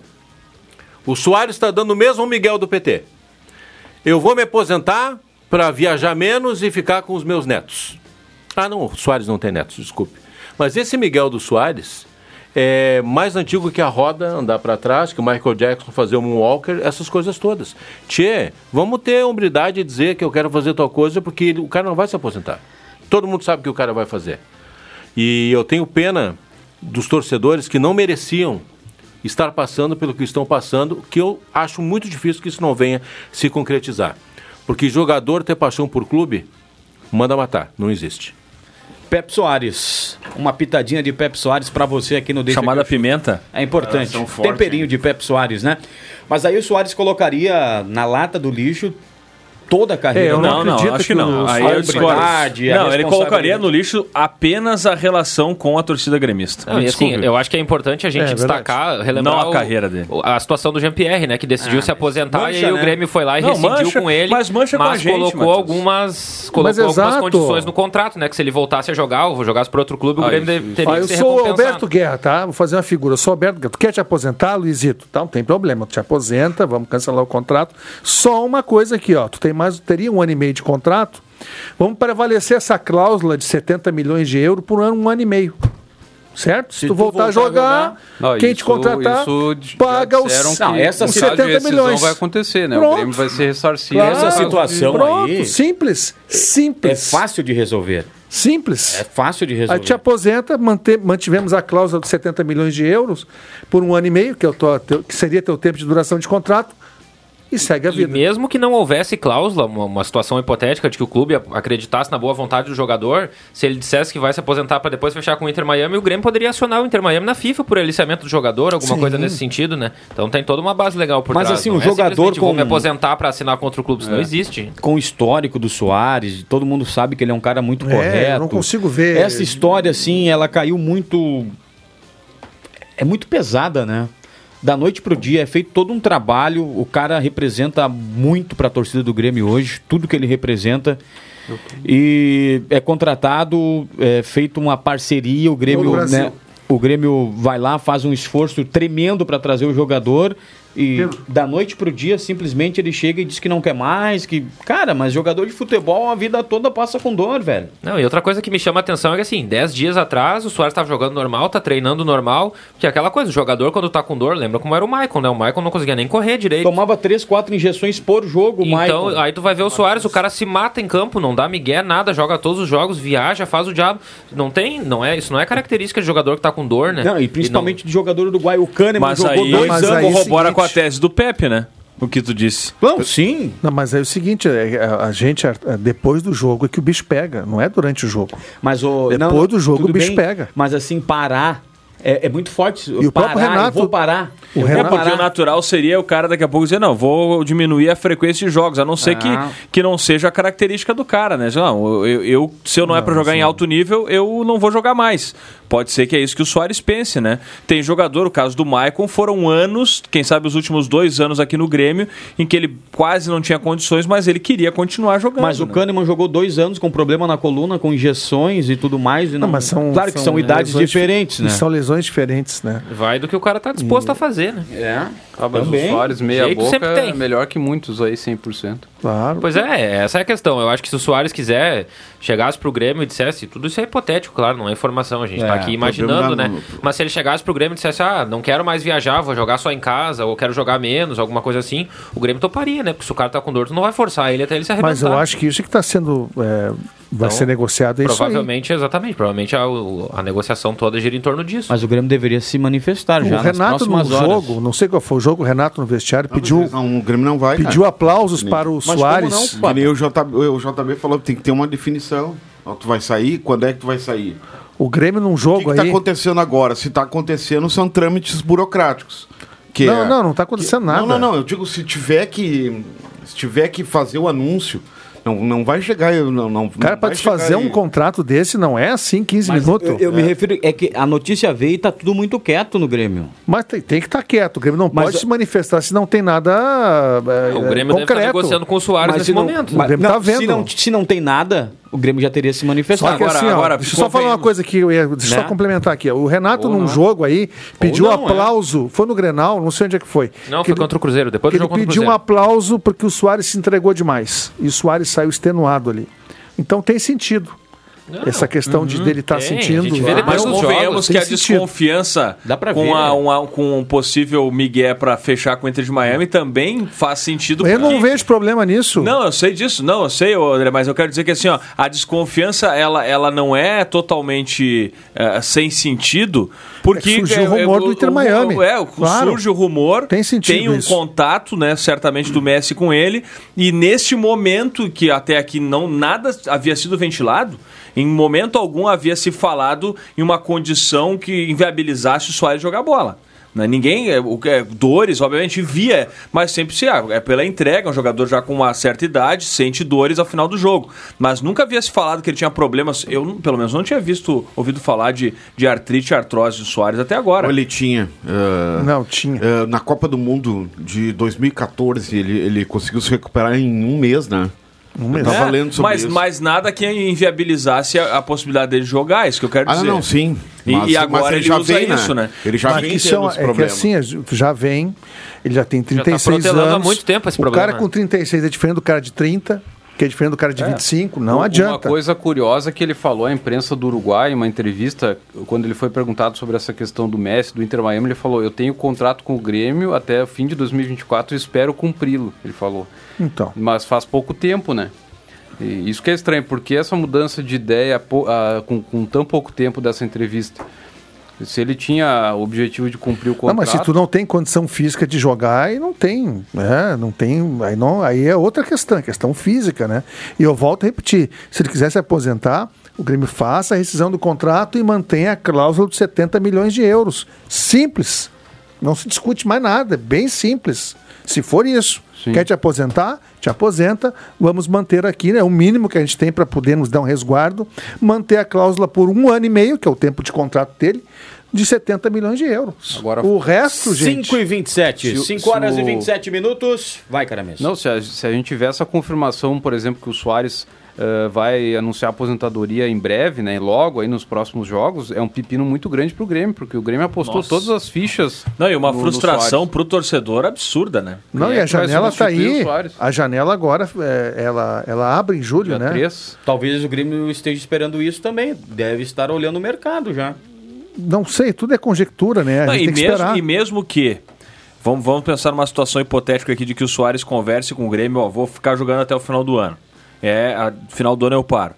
[SPEAKER 10] O Soares está dando o mesmo Miguel do PT. Eu vou me aposentar para viajar menos e ficar com os meus netos. Ah, não, o Soares não tem netos, desculpe. Mas esse Miguel do Soares é mais antigo que a roda andar para trás, que o Michael Jackson fazer um walker, essas coisas todas. Tchê, vamos ter a hombridade de dizer que eu quero fazer tal coisa, porque o cara não vai se aposentar. Todo mundo sabe o que o cara vai fazer. E eu tenho pena dos torcedores que não mereciam estar passando pelo que estão passando, que eu acho muito difícil que isso não venha se concretizar. Porque jogador ter paixão por clube, manda matar, não existe.
[SPEAKER 3] Pepe Soares. Uma pitadinha de Pepe Soares pra você aqui no Deixa
[SPEAKER 5] Chamada
[SPEAKER 3] que
[SPEAKER 5] pimenta.
[SPEAKER 3] É importante.
[SPEAKER 5] Forte,
[SPEAKER 3] Temperinho de Pepe Soares, né? Mas aí o Soares colocaria na lata do lixo toda a carreira.
[SPEAKER 5] É, eu não, não, acho que, não. Aí eu discordo. Não, ele colocaria no lixo apenas a relação com a torcida gremista.
[SPEAKER 8] Não, e assim, eu acho que é importante a gente
[SPEAKER 5] É,
[SPEAKER 8] destacar, relembrar
[SPEAKER 5] Não a
[SPEAKER 8] o-
[SPEAKER 5] carreira dele.
[SPEAKER 8] o- a situação do Jean-Pierre, né? Que decidiu
[SPEAKER 5] Ah,
[SPEAKER 8] se aposentar
[SPEAKER 5] mancha,
[SPEAKER 8] e aí o
[SPEAKER 5] né?
[SPEAKER 8] Grêmio foi lá e
[SPEAKER 5] Não,
[SPEAKER 8] rescindiu
[SPEAKER 5] mancha-
[SPEAKER 8] com ele.
[SPEAKER 5] mas mancha com a gente,
[SPEAKER 8] colocou
[SPEAKER 5] Matheus.
[SPEAKER 8] algumas, colocou
[SPEAKER 6] Mas
[SPEAKER 8] algumas
[SPEAKER 6] exato.
[SPEAKER 8] condições no contrato, né? Que se ele voltasse a jogar ou jogasse para outro clube, o
[SPEAKER 6] Ah,
[SPEAKER 8] Grêmio
[SPEAKER 6] isso,
[SPEAKER 8] teria
[SPEAKER 6] Ó,
[SPEAKER 8] que
[SPEAKER 6] eu
[SPEAKER 8] ser
[SPEAKER 6] sou o. Alberto Guerra, tá? Vou fazer uma figura. Eu sou o Alberto Guerra. Tu quer te aposentar, Luizito? Tá, não tem problema. Tu te aposenta, vamos cancelar o contrato. Só uma coisa aqui, ó. Tu tem mais, teria um ano e meio de contrato. Vamos prevalecer essa cláusula de 70 milhões de euros por ano, um ano e meio. Certo? Se, tu voltar, a jogar,
[SPEAKER 4] Não,
[SPEAKER 6] quem
[SPEAKER 4] isso-
[SPEAKER 6] te contratar paga os, os
[SPEAKER 4] no caso de
[SPEAKER 6] 70
[SPEAKER 4] rescisão
[SPEAKER 6] milhões.
[SPEAKER 4] vai acontecer, né?
[SPEAKER 6] Pronto.
[SPEAKER 4] O Grêmio vai ser ressarcido.
[SPEAKER 6] Claro.
[SPEAKER 3] Essa situação
[SPEAKER 6] Pronto,
[SPEAKER 3] aí
[SPEAKER 6] simples.
[SPEAKER 3] é
[SPEAKER 6] Simples.
[SPEAKER 3] fácil de resolver.
[SPEAKER 6] Simples.
[SPEAKER 3] É fácil de
[SPEAKER 6] Aí
[SPEAKER 3] resolver.
[SPEAKER 6] te aposenta, mante- mantivemos a cláusula de 70 milhões de euros por um ano e meio, que, é o teu- teu- que seria teu tempo de duração de contrato, e segue a
[SPEAKER 8] E
[SPEAKER 6] vida.
[SPEAKER 8] mesmo que não houvesse cláusula, uma, uma situação hipotética de que o clube acreditasse na boa vontade do jogador, se ele dissesse que vai se aposentar para depois fechar com o Inter Miami, o Grêmio poderia acionar o Inter Miami na FIFA por aliciamento do jogador, alguma
[SPEAKER 3] Sim.
[SPEAKER 8] coisa nesse sentido, né? Então tem toda uma base legal por
[SPEAKER 3] Mas
[SPEAKER 8] trás.
[SPEAKER 3] assim,
[SPEAKER 8] não
[SPEAKER 3] o
[SPEAKER 8] é
[SPEAKER 3] jogador
[SPEAKER 8] simplesmente vou
[SPEAKER 3] com-
[SPEAKER 8] me aposentar para assinar contra o clube, isso não
[SPEAKER 3] É.
[SPEAKER 8] existe.
[SPEAKER 3] Com o histórico do Soares, todo mundo sabe que ele é um cara muito
[SPEAKER 6] É,
[SPEAKER 3] correto.
[SPEAKER 6] eu não consigo ver.
[SPEAKER 3] Essa história, assim, ela caiu muito. É muito pesada, né? Da noite pro dia é feito todo um trabalho. O cara representa muito pra torcida do Grêmio hoje, tudo que ele representa. E é contratado, é feito uma parceria, o Grêmio, né? O Grêmio vai lá, faz um esforço tremendo para trazer o jogador, E da noite pro dia, simplesmente ele chega e diz que não quer mais, que... Cara, mas jogador de futebol a vida toda passa com dor, velho.
[SPEAKER 8] Não, e outra coisa que me chama a atenção é que assim, 10 dias atrás o Soares estava jogando normal, tá treinando normal, que é aquela coisa, o jogador quando tá com dor, lembra como era o Michael, né? O Michael não conseguia nem correr direito.
[SPEAKER 3] Tomava três, quatro injeções por jogo, o
[SPEAKER 8] Então,
[SPEAKER 3] Michael.
[SPEAKER 8] aí tu vai ver o Soares, o cara se mata em campo, não dá migué, nada, joga todos os jogos, viaja, faz o diabo. Não tem, não é, isso não é característica de jogador que tá com dor, né?
[SPEAKER 3] Não, e principalmente de jogador uruguaio, o Kahneman
[SPEAKER 5] Mas
[SPEAKER 3] jogou
[SPEAKER 5] aí,
[SPEAKER 3] dois
[SPEAKER 6] mas
[SPEAKER 3] anos.
[SPEAKER 5] corrobora com a tese do Pepe, né? O que tu disse.
[SPEAKER 3] Não, sim.
[SPEAKER 6] Não, mas é o seguinte, é, a, a gente, é, depois do jogo é que o bicho pega, não é durante o jogo.
[SPEAKER 3] Mas o
[SPEAKER 6] Depois do jogo, o bicho pega.
[SPEAKER 3] Mas assim, parar é, é muito forte.
[SPEAKER 6] E o
[SPEAKER 3] parar,
[SPEAKER 6] próprio Renato-
[SPEAKER 3] eu vou parar.
[SPEAKER 6] o
[SPEAKER 3] eu
[SPEAKER 5] É
[SPEAKER 6] Renato-
[SPEAKER 5] porque o natural seria o cara daqui a pouco dizer, não, vou diminuir a frequência de jogos, a não ser
[SPEAKER 3] Ah.
[SPEAKER 5] que, que não seja a característica do cara, né? Não, eu, eu- se eu não, é pra jogar em alto nível, eu não vou jogar mais. Pode ser que é isso que o Soares pense, né? Tem jogador, o caso do Maicon, foram anos, quem sabe os últimos dois anos aqui no Grêmio, em que ele quase não tinha condições, mas ele queria continuar jogando.
[SPEAKER 3] Mas o
[SPEAKER 5] né?
[SPEAKER 3] Kahneman jogou dois anos com problema na coluna, com injeções e tudo mais. E não,
[SPEAKER 6] Não, mas são,
[SPEAKER 3] claro que são idades diferentes,
[SPEAKER 6] dif-
[SPEAKER 3] né?
[SPEAKER 6] São lesões diferentes, né?
[SPEAKER 8] Vai do que o cara tá disposto a fazer, né?
[SPEAKER 3] É.
[SPEAKER 4] Ah, mas
[SPEAKER 3] Também.
[SPEAKER 4] o Soares meia
[SPEAKER 8] Jeito
[SPEAKER 4] boca
[SPEAKER 8] sempre tem.
[SPEAKER 4] é melhor que muitos aí, 100%.
[SPEAKER 6] Claro.
[SPEAKER 8] Pois é, essa é a questão. Eu acho que se o Soares quiser, chegasse pro Grêmio e dissesse, tudo isso é hipotético, claro, não é informação, a gente
[SPEAKER 3] É,
[SPEAKER 8] tá aqui imaginando,
[SPEAKER 7] problema
[SPEAKER 8] né? Mas se ele chegasse pro Grêmio e dissesse, ah, não quero mais viajar, vou jogar só em casa, ou quero jogar menos, alguma coisa assim, o Grêmio toparia, né? Porque se o cara tá com dor, tu não vai forçar ele até ele se arrebentar.
[SPEAKER 6] Mas eu acho que isso que está sendo. é, vai
[SPEAKER 8] Então,
[SPEAKER 6] ser negociado é isso aí.
[SPEAKER 8] Provavelmente, exatamente. Provavelmente a, o- a negociação toda gira em torno disso.
[SPEAKER 3] Mas o Grêmio deveria se manifestar já
[SPEAKER 6] O Renato no
[SPEAKER 3] nas próximas horas.
[SPEAKER 6] jogo, não sei qual foi o jogo, o Renato no vestiário
[SPEAKER 7] Não,
[SPEAKER 6] pediu,
[SPEAKER 7] mas não, o Grêmio não vai,
[SPEAKER 6] pediu
[SPEAKER 7] cara.
[SPEAKER 6] aplausos para o
[SPEAKER 3] Mas como
[SPEAKER 6] Soares.
[SPEAKER 3] não?
[SPEAKER 7] Que nem o, JB, o JB falou que tem que ter uma definição. Ó, Tu vai sair? Quando é que tu vai sair?
[SPEAKER 6] O Grêmio num
[SPEAKER 7] O que
[SPEAKER 6] jogo
[SPEAKER 7] está
[SPEAKER 6] aí.
[SPEAKER 7] acontecendo agora? Se está acontecendo, são trâmites burocráticos. Que
[SPEAKER 6] Não,
[SPEAKER 7] é-
[SPEAKER 6] não, não tá acontecendo
[SPEAKER 7] que-
[SPEAKER 6] nada.
[SPEAKER 7] Não, não, não. Eu digo, se tiver que. Se tiver que fazer o anúncio, não, não vai chegar. Não, não,
[SPEAKER 6] Cara, para desfazer um contrato desse não é assim 15
[SPEAKER 3] Mas
[SPEAKER 6] minutos.
[SPEAKER 3] eu, eu me refiro, é que a notícia veio e tá tudo muito quieto no Grêmio.
[SPEAKER 6] Mas tem, tem que estar quieto. O Grêmio não
[SPEAKER 3] Mas-
[SPEAKER 6] pode se manifestar se não tem nada é,
[SPEAKER 8] o
[SPEAKER 6] é,
[SPEAKER 8] Grêmio deve estar
[SPEAKER 6] concreto.
[SPEAKER 8] negociando com o Soares
[SPEAKER 3] Mas
[SPEAKER 8] nesse
[SPEAKER 3] se não-
[SPEAKER 8] momento.
[SPEAKER 6] O Grêmio
[SPEAKER 3] não,
[SPEAKER 6] tá vendo.
[SPEAKER 3] Se não, se não tem nada, o Grêmio já teria se
[SPEAKER 6] Só
[SPEAKER 3] manifestado.
[SPEAKER 6] que
[SPEAKER 5] Agora-
[SPEAKER 6] assim, ó,
[SPEAKER 5] agora,
[SPEAKER 6] deixa eu só falar uma coisa aqui, eu ia- deixa eu
[SPEAKER 3] Né?
[SPEAKER 6] só complementar aqui. O Renato,
[SPEAKER 8] Ou
[SPEAKER 6] num
[SPEAKER 8] não é.
[SPEAKER 6] jogo aí, pediu
[SPEAKER 3] não é.
[SPEAKER 6] aplauso. Foi no Grenal, não sei onde é que foi.
[SPEAKER 8] Não,
[SPEAKER 6] que
[SPEAKER 8] foi
[SPEAKER 6] ele-
[SPEAKER 8] contra o Cruzeiro. Depois
[SPEAKER 6] que
[SPEAKER 8] do
[SPEAKER 6] ele
[SPEAKER 8] jogo o
[SPEAKER 6] pediu um aplauso porque o Soares se entregou demais. E o Soares saiu extenuado ali. Então tem sentido. Essa questão de dele estar
[SPEAKER 8] a
[SPEAKER 6] sentindo.
[SPEAKER 8] gente vê
[SPEAKER 6] lá.
[SPEAKER 8] depois
[SPEAKER 5] Mas convenhamos que a
[SPEAKER 6] sentido.
[SPEAKER 5] desconfiança
[SPEAKER 3] Dá pra
[SPEAKER 5] com,
[SPEAKER 3] ver,
[SPEAKER 5] a-
[SPEAKER 3] né?
[SPEAKER 5] uma- com um possível migué pra fechar com o Inter de Miami também faz sentido.
[SPEAKER 6] Eu não vejo problema nisso.
[SPEAKER 5] Não, eu sei disso, não, eu sei, André, mas eu quero dizer que assim, ó, a desconfiança ela, ela não é totalmente eh, sem sentido, porque
[SPEAKER 6] É surgiu o rumor do Inter Miami.
[SPEAKER 5] É,
[SPEAKER 6] Claro.
[SPEAKER 5] surge o rumor,
[SPEAKER 6] Tem sentido
[SPEAKER 5] um
[SPEAKER 6] isso.
[SPEAKER 5] contato, né, certamente do Messi com ele, e neste momento que até aqui não nada havia sido ventilado, em momento algum havia se falado em uma condição que inviabilizasse o Soares jogar bola. Né? Ninguém, é, o que é, dores, obviamente, via, mas sempre se ah, é pela entrega, um jogador já com uma certa idade, sente dores ao final do jogo. Mas nunca havia se falado que ele tinha problemas. Eu, pelo menos, não tinha visto, ouvido falar de, de artrite e artrose do Soares até agora.
[SPEAKER 7] Ou ele tinha. ah,
[SPEAKER 6] Não, tinha.
[SPEAKER 7] ah, na Copa do Mundo de 2014, ele, ele conseguiu se recuperar em um mês, né?
[SPEAKER 6] Um mês.
[SPEAKER 7] Eu tava
[SPEAKER 5] É,
[SPEAKER 7] lendo sobre
[SPEAKER 5] mas,
[SPEAKER 7] isso.
[SPEAKER 5] mas nada que inviabilizasse a, a possibilidade dele jogar, isso que eu quero
[SPEAKER 7] Ah,
[SPEAKER 5] dizer.
[SPEAKER 7] não, sim.
[SPEAKER 5] E- e agora ele usa isso, né?
[SPEAKER 7] Ele já
[SPEAKER 6] Mas
[SPEAKER 7] vem
[SPEAKER 6] são-
[SPEAKER 7] esse
[SPEAKER 6] é que
[SPEAKER 7] problema.
[SPEAKER 6] assim, já vem, ele já tem
[SPEAKER 8] tá
[SPEAKER 6] 36
[SPEAKER 8] protelando há
[SPEAKER 6] anos.
[SPEAKER 8] muito tempo esse
[SPEAKER 6] o
[SPEAKER 8] problema.
[SPEAKER 6] cara com 36 é diferente do cara de 30, que é diferente do cara de 25, não
[SPEAKER 4] Uma
[SPEAKER 6] adianta.
[SPEAKER 4] coisa curiosa que ele falou à imprensa do Uruguai, em uma entrevista, quando ele foi perguntado sobre essa questão do Messi, do Inter Miami, ele falou: Eu tenho contrato com o Grêmio até o fim de 2024 e espero cumpri-lo. Ele falou.
[SPEAKER 6] Então,
[SPEAKER 4] Mas faz pouco tempo, né? E isso que é estranho, porque essa mudança de ideia com, com tão pouco tempo dessa entrevista. Se ele tinha o objetivo de cumprir o
[SPEAKER 6] não,
[SPEAKER 4] contrato.
[SPEAKER 6] mas se tu não tem condição física de jogar, aí não tem, né? Não tem, aí não, aí é outra questão, questão física, né? E eu volto a repetir, se ele quiser se aposentar, o Grêmio faça a rescisão do contrato e mantenha a cláusula de 70 milhões de euros. Simples. Não se discute mais nada, é bem simples. Se for isso,
[SPEAKER 4] Sim.
[SPEAKER 6] quer te aposentar, te aposenta, vamos manter aqui, né? O mínimo que a gente tem para poder nos dar um resguardo, manter a cláusula por um ano e meio, que é o tempo de contrato dele, de 70 milhões de euros.
[SPEAKER 4] Agora-
[SPEAKER 6] o resto, gente.
[SPEAKER 3] 5 e 27.
[SPEAKER 4] Se o-
[SPEAKER 3] 5
[SPEAKER 4] se
[SPEAKER 3] horas e
[SPEAKER 4] o-
[SPEAKER 3] 27 minutos. Vai, cara mesmo.
[SPEAKER 4] Não, se a, se a gente tiver essa confirmação, por exemplo, que o Soares eh, vai anunciar a aposentadoria em breve, né? Logo aí nos próximos jogos, é um pepino muito grande pro Grêmio, porque o Grêmio apostou
[SPEAKER 5] Nossa.
[SPEAKER 4] todas as fichas.
[SPEAKER 5] Não, e uma
[SPEAKER 4] no- no
[SPEAKER 5] frustração
[SPEAKER 4] Soares.
[SPEAKER 5] pro torcedor absurda, né?
[SPEAKER 6] Não, e
[SPEAKER 4] é
[SPEAKER 6] a janela tá aí. A janela agora, é, ela, ela abre em julho,
[SPEAKER 4] Dia
[SPEAKER 6] né?
[SPEAKER 4] 3.
[SPEAKER 3] Talvez o Grêmio esteja esperando isso também. Deve estar olhando o mercado já.
[SPEAKER 6] Não sei, tudo é conjectura, né? A
[SPEAKER 5] Não,
[SPEAKER 6] gente
[SPEAKER 5] e,
[SPEAKER 6] tem que
[SPEAKER 5] mesmo,
[SPEAKER 6] esperar.
[SPEAKER 5] e mesmo que. Vamos, vamos pensar numa situação hipotética aqui de que o Soares converse com o Grêmio, ó, vou ficar jogando até o final do ano. É, a, final do ano eu paro.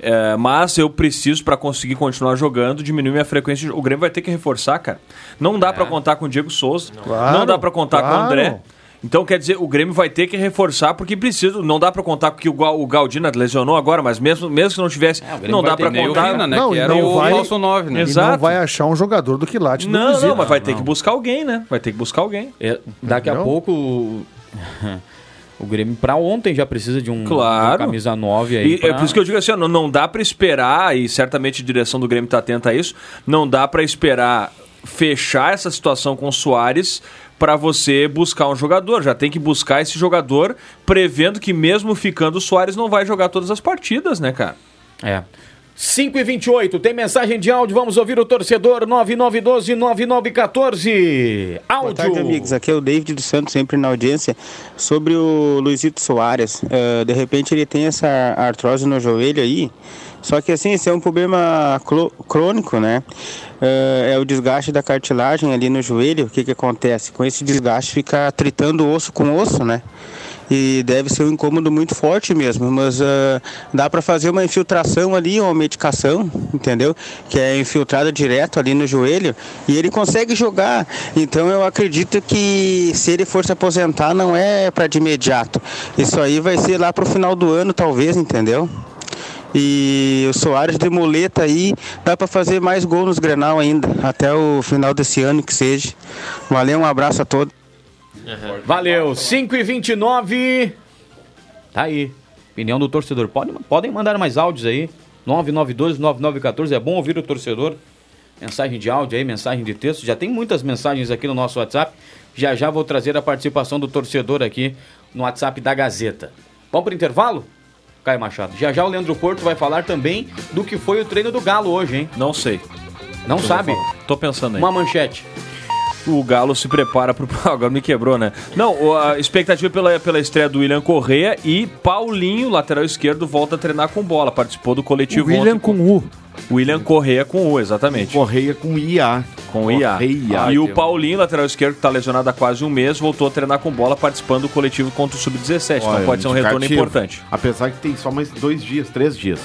[SPEAKER 5] É, mas eu preciso, para conseguir continuar jogando, diminuir minha frequência. O Grêmio vai ter que reforçar, cara. Não dá pra contar com o Diego Souza. Não,
[SPEAKER 6] Claro,
[SPEAKER 5] dá pra contar com o
[SPEAKER 6] claro.
[SPEAKER 5] André. Então, quer dizer, o Grêmio vai ter que reforçar porque precisa. Não dá pra contar com que o, Gal- o Galdino lesionou agora, mas mesmo, mesmo que não tivesse,
[SPEAKER 3] Grêmio
[SPEAKER 5] não dá
[SPEAKER 4] o
[SPEAKER 5] contar.
[SPEAKER 4] Vina, né?
[SPEAKER 6] Não,
[SPEAKER 4] que
[SPEAKER 6] e
[SPEAKER 4] era
[SPEAKER 6] não
[SPEAKER 4] o
[SPEAKER 6] vai-
[SPEAKER 4] falso 9, né?
[SPEAKER 6] E
[SPEAKER 5] Exato.
[SPEAKER 6] não vai achar um jogador do quilate do
[SPEAKER 5] Não, não, mas vai ter que buscar alguém, né? Vai ter que buscar alguém.
[SPEAKER 3] É, daqui a
[SPEAKER 6] Entendeu?
[SPEAKER 3] pouco o- o Grêmio pra ontem já precisa de um,
[SPEAKER 5] Claro.
[SPEAKER 3] de camisa 9 aí.
[SPEAKER 5] E
[SPEAKER 3] pra-
[SPEAKER 5] é por isso que eu digo assim, não, não dá pra esperar, e certamente a direção do Grêmio tá atenta a isso, não dá pra esperar fechar essa situação com o Soares pra você buscar um jogador. Já tem que buscar esse jogador prevendo que mesmo ficando o Soares não vai jogar todas as partidas, né, cara?
[SPEAKER 3] É. 5 e 28 tem mensagem de áudio, vamos ouvir o torcedor 9912-9914. Áudio.
[SPEAKER 11] Boa tarde, amigos. Aqui é o David dos Santos, sempre na audiência. Sobre o Luizito Soares, eh, de repente ele tem essa artrose no joelho aí. Só que assim, esse é um problema crônico, né? Eh, é o desgaste da cartilagem ali no joelho. O que que acontece? Com esse desgaste fica tritando osso com osso, né? E deve ser um incômodo muito forte mesmo, mas ah, dá para fazer uma infiltração ali, uma medicação, entendeu? Que é infiltrada direto ali no joelho e ele consegue jogar. Então eu acredito que se ele for se aposentar não é para de imediato. Isso aí vai ser lá pro final do ano talvez, entendeu? E o Soares de muleta aí dá para fazer mais gol nos Grenal ainda, até o final desse ano que seja. Valeu, um abraço a todos.
[SPEAKER 3] Valeu, 5 e 29 Tá aí. Opinião do torcedor. Pode, podem mandar mais áudios aí. 9912-9914. É bom ouvir o torcedor. Mensagem de áudio aí, mensagem de texto. Já tem muitas mensagens aqui no nosso WhatsApp. Já já vou trazer a participação do torcedor aqui no WhatsApp da Gazeta. Vamos pro intervalo? Caio Machado. Já já o Leandro Porto vai falar também do que foi o treino do Galo hoje, hein?
[SPEAKER 5] Não sei.
[SPEAKER 3] Não sabe?
[SPEAKER 5] Tô pensando aí.
[SPEAKER 3] Uma manchete.
[SPEAKER 5] O Galo se prepara pro. Agora me quebrou, né? Não, o- a expectativa pela, pela estreia do William Correia e Paulinho, lateral esquerdo, volta a treinar com bola. Participou do coletivo
[SPEAKER 6] William
[SPEAKER 5] ontem.
[SPEAKER 6] com U.
[SPEAKER 5] William Correia com U, exatamente.
[SPEAKER 7] Correia com IA.
[SPEAKER 5] Com IA.
[SPEAKER 7] Correia.
[SPEAKER 5] E o Paulinho, lateral esquerdo, que tá lesionado há quase um mês, voltou a treinar com bola, participando do coletivo contra o Sub-17. Então pode ser um retorno importante.
[SPEAKER 7] Apesar que tem só mais dois dias, três dias.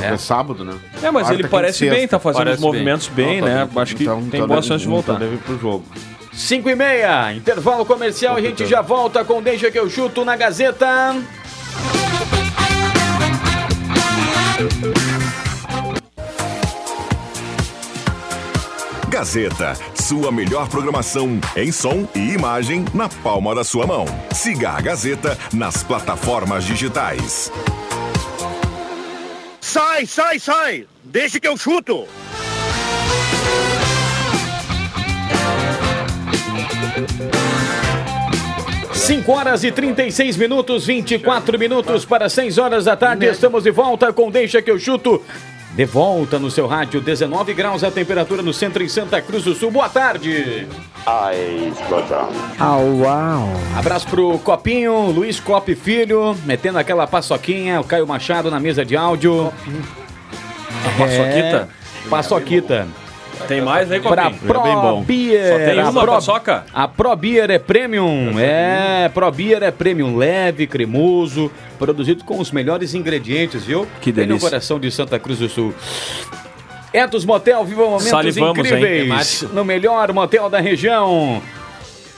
[SPEAKER 7] É, é sábado, né?
[SPEAKER 5] É, mas
[SPEAKER 7] Quarta,
[SPEAKER 5] ele
[SPEAKER 7] quinta,
[SPEAKER 5] parece bem, tá fazendo
[SPEAKER 4] Parece
[SPEAKER 5] os movimentos bem,
[SPEAKER 7] Não, tá
[SPEAKER 5] né?
[SPEAKER 7] bem.
[SPEAKER 5] Acho que
[SPEAKER 7] Então-
[SPEAKER 5] tem
[SPEAKER 7] então
[SPEAKER 5] boa
[SPEAKER 7] deve-
[SPEAKER 5] chance de voltar.
[SPEAKER 7] Então deve ir pro jogo.
[SPEAKER 3] 5 e meia, intervalo comercial, a gente já volta com Deixa que eu chuto na Gazeta.
[SPEAKER 1] Gazeta, sua melhor programação em som e imagem na palma da sua mão. Siga a Gazeta nas plataformas digitais.
[SPEAKER 2] Sai, sai, sai! Deixa que eu chuto!
[SPEAKER 3] Cinco horas e 36 minutos, 24 minutos para 6 horas da tarde. Estamos de volta com Deixa que eu chuto. De volta no seu rádio, 19 graus a temperatura no centro em Santa Cruz do Sul. Boa tarde.
[SPEAKER 12] Ai, explosão.
[SPEAKER 3] Abraço pro Copinho, Luiz Cop Filho, metendo aquela paçoquinha, o Caio Machado na mesa de áudio.
[SPEAKER 5] Paçoquita?
[SPEAKER 3] É, paçoquita.
[SPEAKER 5] Tem mais aí,
[SPEAKER 3] Pra
[SPEAKER 5] Copinho?
[SPEAKER 3] Pro
[SPEAKER 7] bem bom.
[SPEAKER 3] Beer.
[SPEAKER 5] Só tem
[SPEAKER 3] a
[SPEAKER 5] uma
[SPEAKER 3] Pro-
[SPEAKER 5] paçoca?
[SPEAKER 3] A Pro Beer é premium. É, Pro Beer é premium leve, cremoso, produzido com os melhores ingredientes, viu?
[SPEAKER 5] Que
[SPEAKER 3] Bem no
[SPEAKER 5] delícia.
[SPEAKER 3] coração de Santa Cruz do Sul. Etos Motel, viva momentos
[SPEAKER 5] Salivamos, hein?
[SPEAKER 3] incríveis. No melhor motel da região.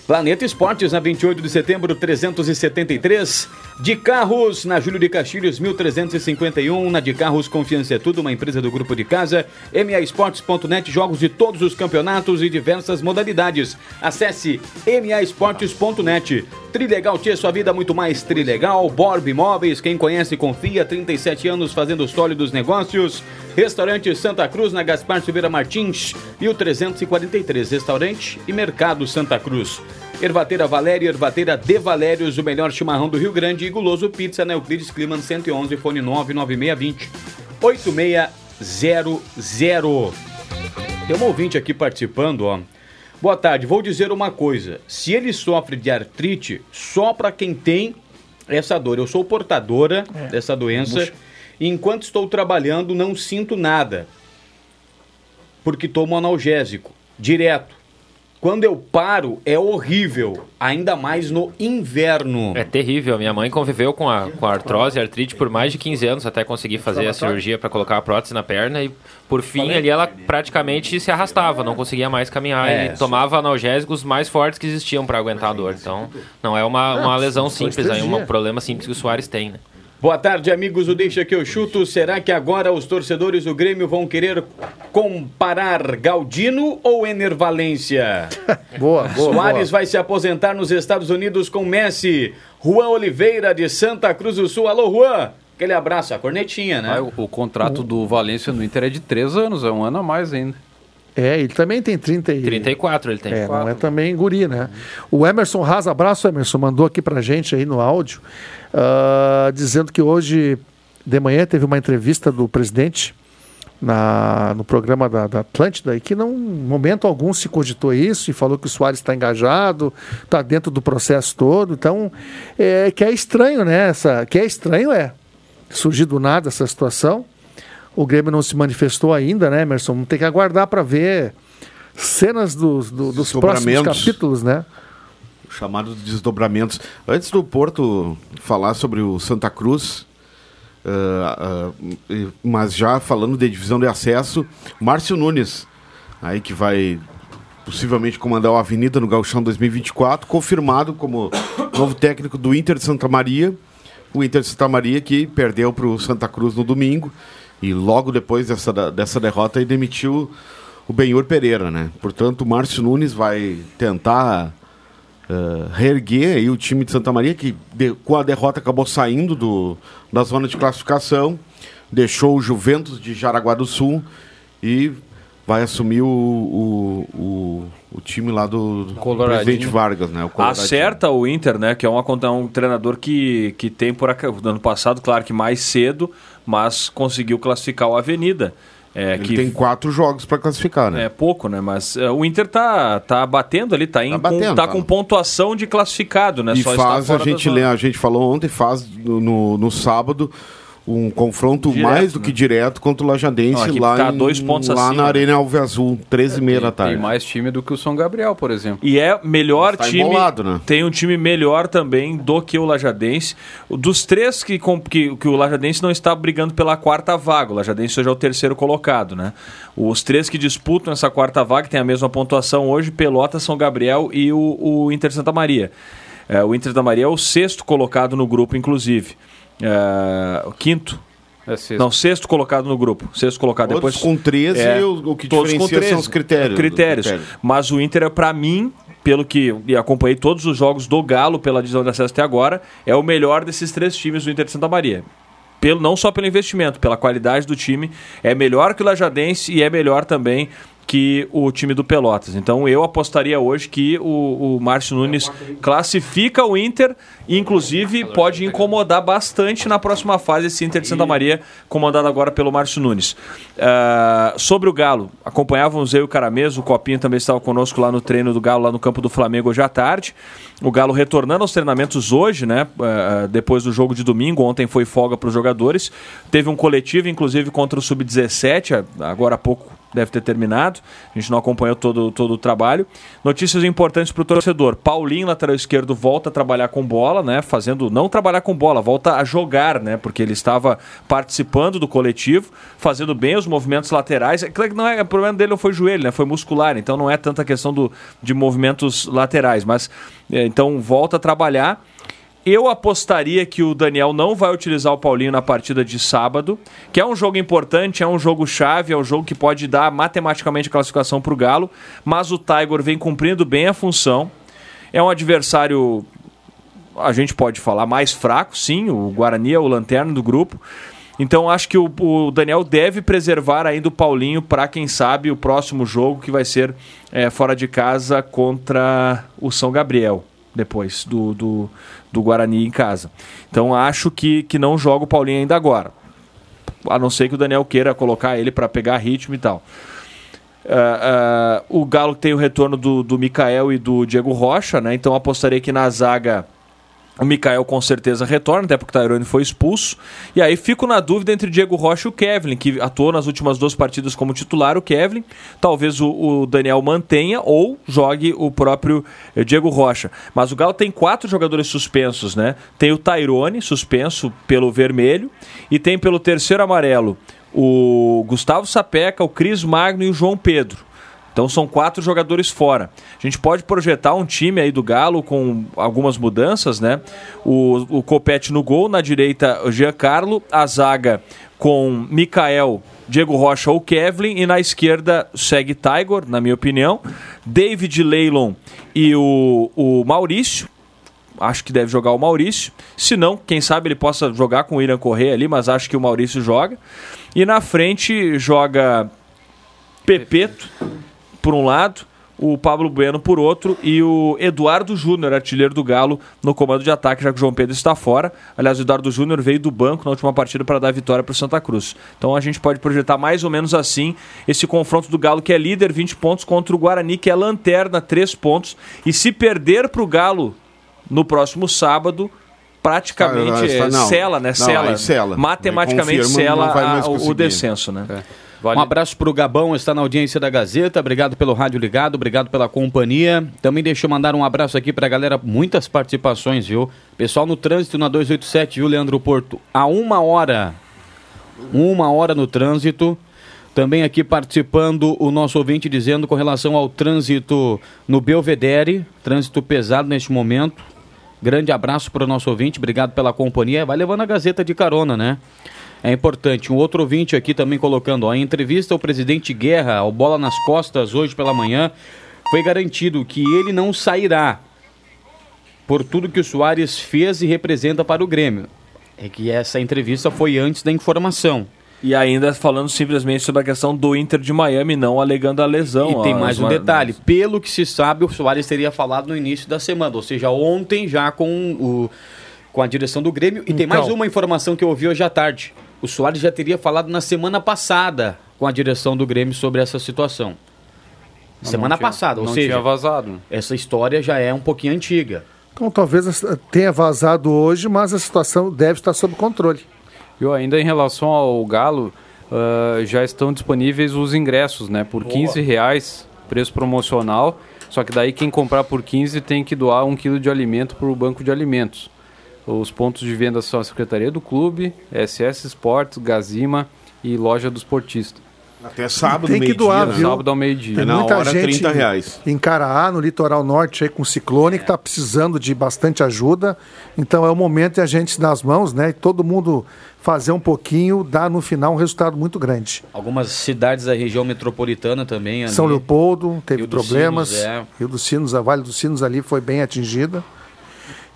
[SPEAKER 3] Planeta Esportes, na 28 de setembro, 373. De Carros, na Júlio de Castilhos, 1351. Na De Carros, Confiança é Tudo, uma empresa do grupo de casa. MAEsportes.net, jogos de todos os campeonatos e diversas modalidades. Acesse MAEsportes.net. Trilegal Tia, sua vida muito mais trilegal. Borb Imóveis, quem conhece confia. 37 anos fazendo sólidos negócios. Restaurante Santa Cruz, na Gaspar Silveira Martins. E o 343, Restaurante e Mercado Santa Cruz. Ervateira Valéria, Ervateira De Valérios, o melhor chimarrão do Rio Grande e Guloso Pizza na Euclides Climan 111, fone 99620 8600. Tem um ouvinte aqui participando, ó. Boa tarde, vou dizer uma coisa. Se ele sofre de artrite, só para quem tem essa dor. Eu sou portadora
[SPEAKER 6] É.
[SPEAKER 3] dessa doença
[SPEAKER 6] Puxa.
[SPEAKER 3] e enquanto estou trabalhando não sinto nada. Porque tomo analgésico, direto. Quando eu paro é horrível, ainda mais no inverno.
[SPEAKER 8] É terrível. Minha mãe conviveu com a, com a artrose e artrite por mais de 15 anos até conseguir fazer a cirurgia para colocar a prótese na perna e por fim ali ela praticamente se arrastava, não conseguia mais caminhar
[SPEAKER 3] É,
[SPEAKER 8] e tomava analgésicos mais fortes que existiam para aguentar a dor. Então não é uma, uma lesão simples, é um problema simples que o Soares tem, né?
[SPEAKER 3] Boa tarde, amigos do Deixa que eu chuto. Será que agora os torcedores do Grêmio vão querer comparar Galdino ou Ener Valência?
[SPEAKER 6] Boa, boa.
[SPEAKER 3] Soares
[SPEAKER 6] boa.
[SPEAKER 3] vai se aposentar nos Estados Unidos com Messi. Juan Oliveira de Santa Cruz do Sul. Alô, Juan. Aquele abraço, a cornetinha, né?
[SPEAKER 4] Ah, o, o contrato do Valência no Inter é de três anos, é um ano a mais ainda.
[SPEAKER 6] É, ele também tem 30 e...
[SPEAKER 8] 34 ele tem.
[SPEAKER 6] É, não é também guri, né? O Emerson Haas, abraço Emerson, mandou aqui pra gente aí no áudio, ah, dizendo que hoje de manhã teve uma entrevista do presidente na, no programa da, da Atlântida e que não, em momento algum se cogitou isso e falou que o Soares está engajado, está dentro do processo todo, então é que é estranho, né? Essa, que é estranho é surgir do nada essa situação. O Grêmio não se manifestou ainda, né, Emerson? Vamos ter que aguardar para ver cenas dos, do- dos próximos capítulos, né?
[SPEAKER 7] chamados desdobramentos. Antes do Porto falar sobre o Santa Cruz, ah, e- mas já falando de divisão de acesso, Márcio Nunes, aí que vai possivelmente comandar o Avenida no Gauchão 2024, confirmado como novo técnico do Inter de Santa Maria. O Inter de Santa Maria que perdeu para o Santa Cruz no domingo e logo depois dessa, dessa derrota aí demitiu o Benhur Pereira, né? Portanto, o Márcio Nunes vai tentar uh, reerguer aí o time de Santa Maria, que de- com a derrota acabou saindo do, da zona de classificação, deixou o Juventus de Jaraguá do Sul e vai assumir o, o, o, o time lá do, presidente Vargas, né? O.
[SPEAKER 5] Acerta o Inter, né? Que é uma, é um treinador que, que tem por no ano passado, claro que mais cedo, mas conseguiu classificar o Avenida. É,
[SPEAKER 7] Ele
[SPEAKER 5] que
[SPEAKER 7] tem quatro jogos para classificar, né?
[SPEAKER 5] é pouco, né? Mas é, o Inter tá, tá batendo ali, tá, em,
[SPEAKER 7] batendo,
[SPEAKER 5] com, tá
[SPEAKER 7] tá.
[SPEAKER 5] com pontuação de classificado, né?
[SPEAKER 7] E
[SPEAKER 5] Só
[SPEAKER 7] faz, a gente, a gente falou ontem, faz no, no sábado um confronto
[SPEAKER 5] Direto,
[SPEAKER 7] mais do
[SPEAKER 5] né?
[SPEAKER 7] que direto contra o Lajadense
[SPEAKER 5] Não,
[SPEAKER 7] lá,
[SPEAKER 5] tá
[SPEAKER 7] em-
[SPEAKER 5] dois pontos
[SPEAKER 7] lá
[SPEAKER 5] acima,
[SPEAKER 7] na Arena Alve Azul, 13 e meia da tarde.
[SPEAKER 4] Tem mais time do que o São Gabriel, por exemplo.
[SPEAKER 5] E é melhor
[SPEAKER 7] tá
[SPEAKER 5] time.
[SPEAKER 7] embolado, né?
[SPEAKER 5] Tem um time melhor também do que o Lajadense. Dos três que, com- que, que o Lajadense não está brigando pela quarta vaga. O Lajadense hoje é o terceiro colocado, né? Os três que disputam essa quarta vaga têm a mesma pontuação hoje: Pelota, São Gabriel e o, o Inter Santa Maria. É, o Inter da Maria é o sexto colocado no grupo, inclusive. É, o quinto.
[SPEAKER 4] É sexto.
[SPEAKER 5] Não, sexto colocado no grupo. Sexto colocado.
[SPEAKER 7] Todos
[SPEAKER 5] Depois,
[SPEAKER 7] com 13 e o- que
[SPEAKER 5] todos com
[SPEAKER 7] diferencia são
[SPEAKER 5] 13.
[SPEAKER 7] os critérios.
[SPEAKER 5] Critérios.
[SPEAKER 7] Critérios.
[SPEAKER 5] Mas o Inter, é para mim, pelo que e acompanhei todos os jogos do Galo pela divisão de acesso até agora, é o melhor desses três times do Inter de Santa Maria. Pelo, não só pelo investimento, pela qualidade do time, é melhor que o Lajadense e é melhor também que o time do Pelotas. Então eu apostaria hoje que o, o Márcio Nunes classifica o Inter inclusive pode incomodar bastante na próxima fase esse Inter de Santa Maria, comandado agora pelo Márcio Nunes. Ah, sobre o Galo, acompanhávamos eu e o Caramês, o Copinho também estava conosco lá no treino do Galo, lá no campo do Flamengo hoje à tarde. O Galo retornando aos treinamentos hoje, né? ah, depois do jogo de domingo, ontem foi folga para os jogadores. Teve um coletivo, inclusive, contra o Sub-17, agora há pouco deve ter terminado. A gente não acompanhou todo, todo o trabalho. Notícias importantes para o torcedor. Paulinho, lateral esquerdo, volta a trabalhar com bola, né? Fazendo. Não trabalhar com bola, volta a jogar, né? Porque ele estava participando do coletivo, fazendo bem os movimentos laterais. É claro que não é, o problema dele não foi joelho, né? Foi muscular, então não é tanta questão do, de movimentos laterais. Mas é, então volta a trabalhar. Eu apostaria que o Daniel não vai utilizar o Paulinho na partida de sábado, que é um jogo importante, é um jogo chave, é um jogo que pode dar matematicamente a classificação para o Galo, mas o Tiger vem cumprindo bem a função. É um adversário, a gente pode falar, mais fraco, sim. O Guarani é o lanterna do grupo. Então acho que o, o Daniel deve preservar ainda o Paulinho para quem sabe o próximo jogo que vai ser é, fora de casa contra o São Gabriel depois do, do, do Guarani em casa. Então acho que, que não joga o Paulinho ainda agora. A não ser que o Daniel queira colocar ele para pegar ritmo e tal. Ah, ah, o Galo tem o retorno do, do Mikael e do Diego Rocha, né? Então apostaria que na zaga o Mikael com certeza retorna, até porque o Tairone foi expulso. E aí fico na dúvida entre Diego Rocha e o Kevin, que atuou nas últimas duas partidas como titular, o Kevin. Talvez o, o Daniel mantenha ou jogue o próprio eh, Diego Rocha. Mas o Galo tem quatro jogadores suspensos, né? Tem o Tairone, suspenso pelo vermelho, e tem pelo terceiro amarelo o Gustavo Sapeca, o Cris Magno e o João Pedro. Então são quatro jogadores fora. A gente pode projetar um time aí do Galo com algumas mudanças, né? O, o Copete no gol, na direita Giancarlo, a zaga com Mikael, Diego Rocha ou Kevlin e na esquerda segue Tiger, na minha opinião, David Leilon e o, o Maurício. Acho que deve jogar o Maurício. Se não, quem sabe ele possa jogar com o Irã Correia ali, mas acho que o Maurício joga. E na frente joga Pepeto por um lado, o Pablo Bueno por outro e o Eduardo Júnior, artilheiro do Galo, no comando de ataque, já que o João Pedro está fora. Aliás, o Eduardo Júnior veio do banco na última partida para dar vitória para o Santa Cruz. Então a gente pode projetar mais ou menos assim esse confronto do Galo, que é líder, 20 pontos, contra o Guarani, que é lanterna, 3 pontos. E se perder para o Galo no próximo sábado, praticamente
[SPEAKER 7] Ah, está-
[SPEAKER 5] é,
[SPEAKER 7] não.
[SPEAKER 5] sela, né?
[SPEAKER 7] Não,
[SPEAKER 5] Sela.
[SPEAKER 7] sela.
[SPEAKER 5] Matematicamente
[SPEAKER 7] confirma,
[SPEAKER 5] sela a- o- o
[SPEAKER 7] conseguir.
[SPEAKER 5] descenso, né?
[SPEAKER 3] Um abraço pro Gabão, está na audiência da Gazeta. Obrigado pelo rádio ligado, obrigado pela companhia. Também deixa eu mandar um abraço aqui pra galera, muitas participações, viu? Pessoal no trânsito na 287, viu, Leandro Porto? A uma hora, uma hora no trânsito. Também aqui participando o nosso ouvinte dizendo com relação ao trânsito no Belvedere, trânsito pesado neste momento. Grande abraço para o nosso ouvinte, obrigado pela companhia. Vai levando a Gazeta de carona, né? É importante. Um outro ouvinte aqui também colocando, ó, em entrevista ao presidente Guerra, ao Bola nas Costas, hoje pela manhã, foi garantido que ele não sairá por tudo que o Soares fez e representa para o Grêmio. É que essa entrevista foi antes da informação.
[SPEAKER 5] E ainda falando simplesmente sobre a questão do Inter de Miami, não alegando a lesão.
[SPEAKER 3] E tem mais um detalhe. Pelo que se sabe, o Soares teria falado no início da semana, ou seja, ontem já com, o, com a direção do Grêmio. E tem
[SPEAKER 6] Então.
[SPEAKER 3] mais uma informação que eu ouvi hoje à tarde. O Soares já teria falado na semana passada com a direção do Grêmio sobre essa situação.
[SPEAKER 4] Mas
[SPEAKER 3] semana
[SPEAKER 4] não tinha-
[SPEAKER 3] passada, ou
[SPEAKER 4] não
[SPEAKER 3] seja,
[SPEAKER 4] tinha vazado.
[SPEAKER 3] essa história já é um pouquinho antiga.
[SPEAKER 6] Então talvez tenha vazado hoje, mas a situação deve estar sob controle.
[SPEAKER 4] Eu ainda em relação ao Galo, ah, já estão disponíveis os ingressos, né? Por 15 reais, preço promocional. Só que daí quem comprar por 15 tem que doar um quilo de alimento para o banco de alimentos. Os pontos de venda são a Secretaria do Clube, SS Esportes, Gazima e Loja do Esportista.
[SPEAKER 7] Até sábado,
[SPEAKER 6] Tem que doar,
[SPEAKER 7] né?
[SPEAKER 6] viu?
[SPEAKER 4] Sábado ao meio-dia.
[SPEAKER 6] Tem
[SPEAKER 7] na
[SPEAKER 6] muita
[SPEAKER 7] hora,
[SPEAKER 6] gente
[SPEAKER 7] 30 reais.
[SPEAKER 6] em Caraá, no litoral norte, aí, com ciclone, que está precisando de bastante ajuda. Então é o momento de a gente nas mãos, né? E todo mundo fazer um pouquinho, dar no final um resultado muito grande.
[SPEAKER 3] Algumas cidades da região metropolitana também. ali.
[SPEAKER 6] São Leopoldo teve
[SPEAKER 3] Rio dos
[SPEAKER 6] problemas.
[SPEAKER 3] Sinos, é.
[SPEAKER 6] Rio dos Sinos, a Vale dos Sinos ali foi bem atingida.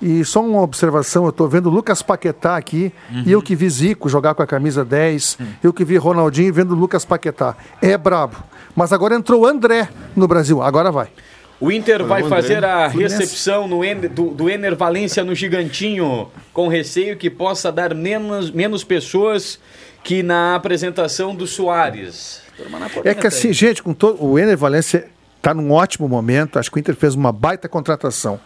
[SPEAKER 6] E só uma observação, eu estou vendo o Lucas Paquetá aqui,
[SPEAKER 3] Uhum.
[SPEAKER 6] e eu que vi Zico jogar com a camisa 10, eu que vi Ronaldinho vendo o Lucas Paquetá. É brabo. Mas agora entrou o André no Brasil, agora vai.
[SPEAKER 3] O Inter vai fazer a recepção no Ener- do, do Ener Valência no Gigantinho, com receio que possa dar menos, menos pessoas que na apresentação do Soares.
[SPEAKER 6] É que assim, gente, com todo, o Ener Valência está num ótimo momento, acho que o Inter fez uma baita contratação.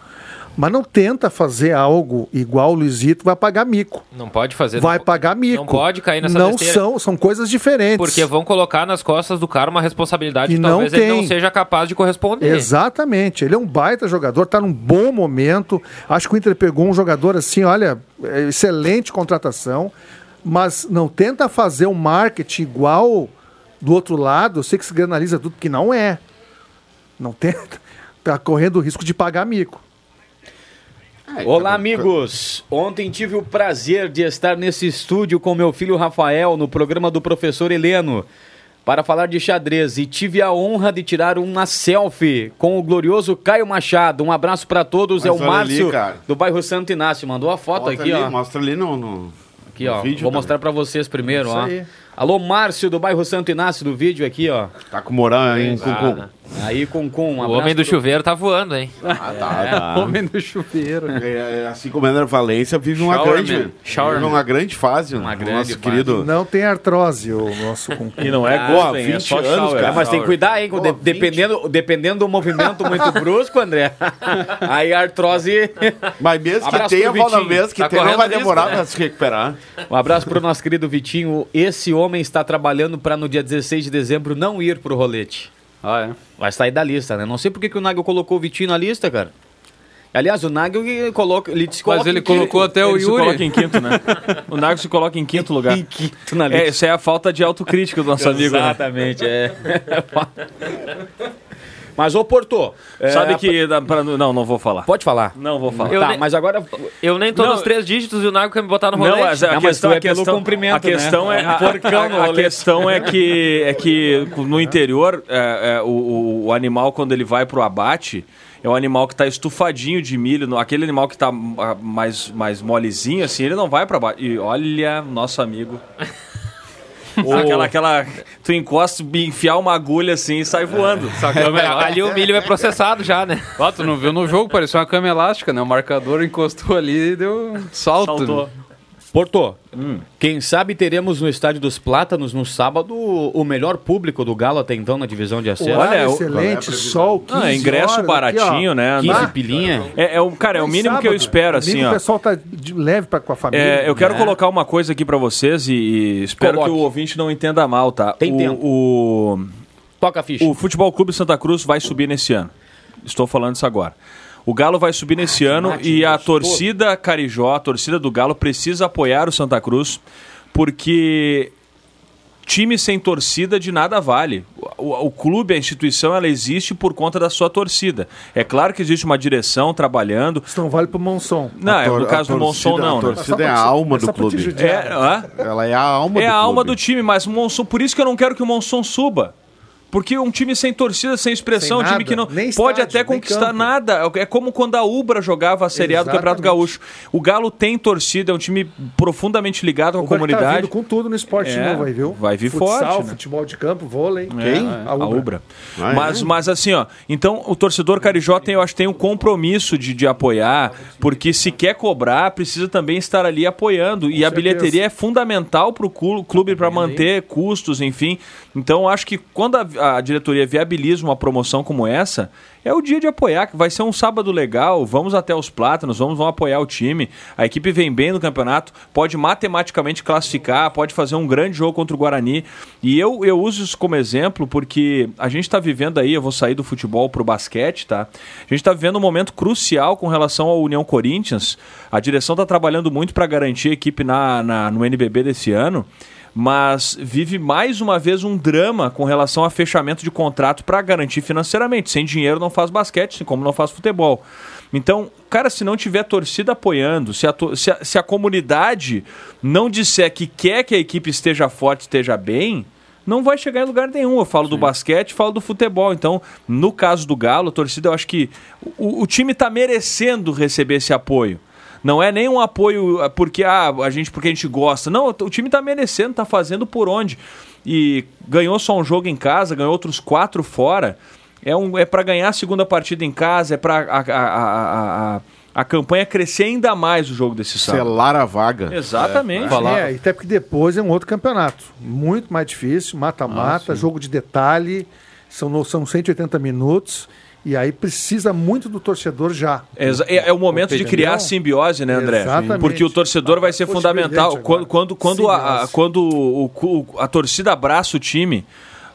[SPEAKER 6] Mas não tenta fazer algo igual o Luizito, vai pagar mico.
[SPEAKER 8] Não pode fazer.
[SPEAKER 6] Vai
[SPEAKER 8] não,
[SPEAKER 6] pagar mico.
[SPEAKER 8] Não pode cair nessa
[SPEAKER 6] Não
[SPEAKER 8] besteira.
[SPEAKER 6] são, são coisas diferentes.
[SPEAKER 8] Porque vão colocar nas costas do cara uma responsabilidade
[SPEAKER 6] E
[SPEAKER 8] que
[SPEAKER 6] não
[SPEAKER 8] talvez ele não seja capaz de corresponder.
[SPEAKER 6] Exatamente, ele é um baita jogador, está num bom momento. Acho que o Inter pegou um jogador assim, olha, é excelente contratação, mas não tenta fazer um marketing igual do outro lado. Eu sei que se granaliza tudo, que não é. Não tenta. Está correndo o risco de pagar mico.
[SPEAKER 3] Olá, amigos! Ontem tive o prazer de estar nesse estúdio com meu filho Rafael no programa do professor Heleno para falar de xadrez e tive a honra de tirar uma selfie com o glorioso Caio Machado. Um abraço para todos,
[SPEAKER 7] Mas
[SPEAKER 3] é o
[SPEAKER 7] ali,
[SPEAKER 3] Márcio
[SPEAKER 7] cara.
[SPEAKER 3] do bairro Santo Inácio. Mandou a foto
[SPEAKER 7] Bota
[SPEAKER 3] aqui,
[SPEAKER 7] ali,
[SPEAKER 3] ó.
[SPEAKER 7] Mostra ali no, no-
[SPEAKER 3] Aqui, ó.
[SPEAKER 7] vídeo
[SPEAKER 3] Vou
[SPEAKER 7] também.
[SPEAKER 3] mostrar pra vocês primeiro,
[SPEAKER 6] Isso
[SPEAKER 3] ó.
[SPEAKER 6] aí.
[SPEAKER 3] Alô, Márcio do bairro Santo Inácio do vídeo aqui, ó.
[SPEAKER 7] Tá com moral aí, Cucu.
[SPEAKER 3] Aí com com um
[SPEAKER 8] O homem do
[SPEAKER 3] pro-
[SPEAKER 8] chuveiro tá voando, hein?
[SPEAKER 7] Ah, tá, tá.
[SPEAKER 4] Homem do chuveiro.
[SPEAKER 7] É, é, assim como a Ana Valência vive uma
[SPEAKER 8] Showerman.
[SPEAKER 7] grande,
[SPEAKER 8] Showerman.
[SPEAKER 7] vive uma grande fase.
[SPEAKER 3] Uma
[SPEAKER 7] o
[SPEAKER 3] grande
[SPEAKER 7] nosso
[SPEAKER 3] fase.
[SPEAKER 7] querido.
[SPEAKER 6] Não tem artrose, o nosso concurso.
[SPEAKER 5] E não é
[SPEAKER 7] Boa,
[SPEAKER 5] Golden, é
[SPEAKER 7] 20
[SPEAKER 5] só
[SPEAKER 7] anos,
[SPEAKER 5] shower.
[SPEAKER 7] cara.
[SPEAKER 3] É, mas tem que cuidar, hein? de- dependendo, dependendo do movimento muito brusco, André. Aí a artrose.
[SPEAKER 7] Mas mesmo que tenha,
[SPEAKER 3] Vitinho.
[SPEAKER 7] mesmo que
[SPEAKER 8] Tá
[SPEAKER 7] tenha, não vai demorar
[SPEAKER 8] risco, né?
[SPEAKER 7] pra se recuperar.
[SPEAKER 3] Um abraço pro nosso querido Vitinho. Esse homem está trabalhando para no dia 16 de dezembro não ir pro rolete.
[SPEAKER 4] Ah, é.
[SPEAKER 3] Vai sair da lista, né? Não sei por que, que o Nagel colocou o Vitinho na lista, cara. Aliás, o Nagel coloca, ele se
[SPEAKER 4] Mas
[SPEAKER 3] coloca
[SPEAKER 4] ele
[SPEAKER 3] em quinto.
[SPEAKER 4] colocou até o
[SPEAKER 5] Ele se coloca
[SPEAKER 4] Yuri.
[SPEAKER 5] em quinto, né? O Nago se coloca em quinto lugar.
[SPEAKER 3] em quinto na
[SPEAKER 5] É,
[SPEAKER 3] lista.
[SPEAKER 5] isso é a falta de autocrítica do nosso amigo, né?
[SPEAKER 3] Exatamente, é. Mas ô Porto, é,
[SPEAKER 5] Sabe que... dá pra- Não, não vou falar.
[SPEAKER 3] pode falar.
[SPEAKER 5] Não vou falar.
[SPEAKER 8] Eu
[SPEAKER 3] tá,
[SPEAKER 8] nem-
[SPEAKER 3] mas agora
[SPEAKER 8] Eu nem tô
[SPEAKER 5] Não,
[SPEAKER 8] nos três dígitos e o Nago quer me botar no rolete.
[SPEAKER 5] Não, mas a
[SPEAKER 3] Não, mas
[SPEAKER 5] questão,
[SPEAKER 3] tu é
[SPEAKER 5] a
[SPEAKER 3] pelo
[SPEAKER 5] questão,
[SPEAKER 3] comprimento,
[SPEAKER 5] a questão
[SPEAKER 3] né?
[SPEAKER 5] é a,
[SPEAKER 3] Um porcão no
[SPEAKER 5] a- a questão é que é que no interior é, é, o, o- animal quando ele vai pro abate é um animal que tá estufadinho de milho, aquele animal que tá ah, mais mais molezinho assim, ele não vai para abate. E olha, nosso amigo Aquela, aquela. Tu encosta, enfiar uma agulha assim e sai voando.
[SPEAKER 8] Só que ali o milho é processado já, né?
[SPEAKER 4] Ó, tu não viu no jogo, parecia uma cama elástica, né? O marcador encostou ali e deu um salto.
[SPEAKER 5] Saltou.
[SPEAKER 3] Porto, quem sabe teremos no Estádio dos Plátanos no sábado o melhor público do Galo até então na divisão de acesso.
[SPEAKER 5] Olha, o-
[SPEAKER 6] excelente, sol, 15
[SPEAKER 5] Ah, ingresso
[SPEAKER 6] horas,
[SPEAKER 5] baratinho,
[SPEAKER 6] aqui,
[SPEAKER 5] né?
[SPEAKER 3] 15
[SPEAKER 5] Dá-
[SPEAKER 3] pilinha.
[SPEAKER 5] É, é o, cara, é o mínimo que eu espero, assim, ó.
[SPEAKER 6] O pessoal tá de leve pra, com a família.
[SPEAKER 5] É, eu quero
[SPEAKER 3] né?
[SPEAKER 5] colocar uma coisa aqui pra vocês e, e espero
[SPEAKER 3] Coloque.
[SPEAKER 5] que o ouvinte não entenda mal, tá?
[SPEAKER 3] Tem
[SPEAKER 5] o,
[SPEAKER 3] tempo.
[SPEAKER 5] O,
[SPEAKER 3] Toca a ficha.
[SPEAKER 5] o Futebol Clube Santa Cruz vai subir nesse ano. Estou falando isso agora. O Galo vai subir nesse ano
[SPEAKER 3] mate
[SPEAKER 5] e a torcida Carijó, a torcida do Galo, precisa apoiar o Santa Cruz, porque time sem torcida de nada vale. O, o- o clube, a instituição, ela existe por conta da sua torcida. É claro que existe uma direção trabalhando.
[SPEAKER 6] Isso não vale pro Monson.
[SPEAKER 5] Não, é no caso
[SPEAKER 7] a
[SPEAKER 5] do Monson,
[SPEAKER 7] torcida-
[SPEAKER 5] não.
[SPEAKER 7] A
[SPEAKER 5] né?
[SPEAKER 7] torcida é a alma do
[SPEAKER 6] pra te
[SPEAKER 7] clube.
[SPEAKER 5] É?
[SPEAKER 7] Ela é a alma
[SPEAKER 5] É
[SPEAKER 7] do
[SPEAKER 5] a alma
[SPEAKER 7] clube.
[SPEAKER 5] do time, mas o Monson, por isso que eu não quero que o Monson suba. Porque um time sem torcida, sem expressão,
[SPEAKER 6] Sem
[SPEAKER 5] um time que não
[SPEAKER 6] nem
[SPEAKER 5] pode
[SPEAKER 6] estádio,
[SPEAKER 5] até conquistar
[SPEAKER 6] campo.
[SPEAKER 5] nada. É como quando a Ubra jogava a Série A do Campeonato. Gaúcho. O Galo tem torcida, é um time profundamente ligado com a
[SPEAKER 6] tá
[SPEAKER 5] comunidade.
[SPEAKER 6] vindo com tudo no esporte
[SPEAKER 5] É,
[SPEAKER 6] novo aí, viu?
[SPEAKER 5] vai vir
[SPEAKER 6] Futsal,
[SPEAKER 5] forte, né?
[SPEAKER 6] futebol de campo, vôlei.
[SPEAKER 5] Quem?
[SPEAKER 6] A
[SPEAKER 5] A
[SPEAKER 6] Ubra.
[SPEAKER 5] Ubra.
[SPEAKER 7] Ah, é?
[SPEAKER 5] mas, mas assim, ó. Então, o torcedor carijó tem, eu acho tem um compromisso de, de apoiar, porque se quer cobrar, precisa também estar ali apoiando. E a
[SPEAKER 6] certeza.
[SPEAKER 5] bilheteria é fundamental para o clube para manter custos, enfim. Então, eu acho que quando a, a diretoria viabiliza uma promoção como essa, é o dia de apoiar, que vai ser um sábado legal, vamos até os plátanos, vamos, vamos apoiar o time. A equipe vem bem no campeonato, pode matematicamente classificar, pode fazer um grande jogo contra o Guarani. E eu, eu uso isso como exemplo porque a gente está vivendo aí, eu vou sair do futebol pro basquete, tá? A gente está vivendo um momento crucial com relação ao União Corinthians. A direção está trabalhando muito para garantir a equipe na, na- no NBB desse ano mas vive mais uma vez um drama com relação a fechamento de contrato para garantir financeiramente. Sem dinheiro não faz basquete, assim como não faz futebol. Então, cara, se não tiver torcida apoiando, se a, se a- se a comunidade não disser que quer que a equipe esteja forte, esteja bem, não vai chegar em lugar nenhum. Eu falo do basquete, falo do futebol. Então, no caso do Galo, a torcida, eu acho que o, o time está merecendo receber esse apoio. Não é nem um apoio ah, porque ah, a gente porque a gente gosta. Não, o time tá merecendo, tá fazendo por onde. E ganhou só um jogo em casa, ganhou outros quatro fora. É, um, é para ganhar a segunda partida em casa, é para a, a, a, a, a campanha crescer ainda mais o jogo desse sábado.
[SPEAKER 7] Selar a vaga.
[SPEAKER 5] Exatamente.
[SPEAKER 6] É, e até porque depois é um outro campeonato. Muito mais difícil, mata-mata, jogo de detalhe. São, são 180 minutos. E aí precisa muito do torcedor já.
[SPEAKER 5] É, é- é o momento de criar a simbiose, né, André?
[SPEAKER 6] Exatamente.
[SPEAKER 5] Porque o torcedor vai ser
[SPEAKER 6] Fosse
[SPEAKER 5] fundamental. Quando, quando, quando, a, a- quando o, o- a torcida abraça o time,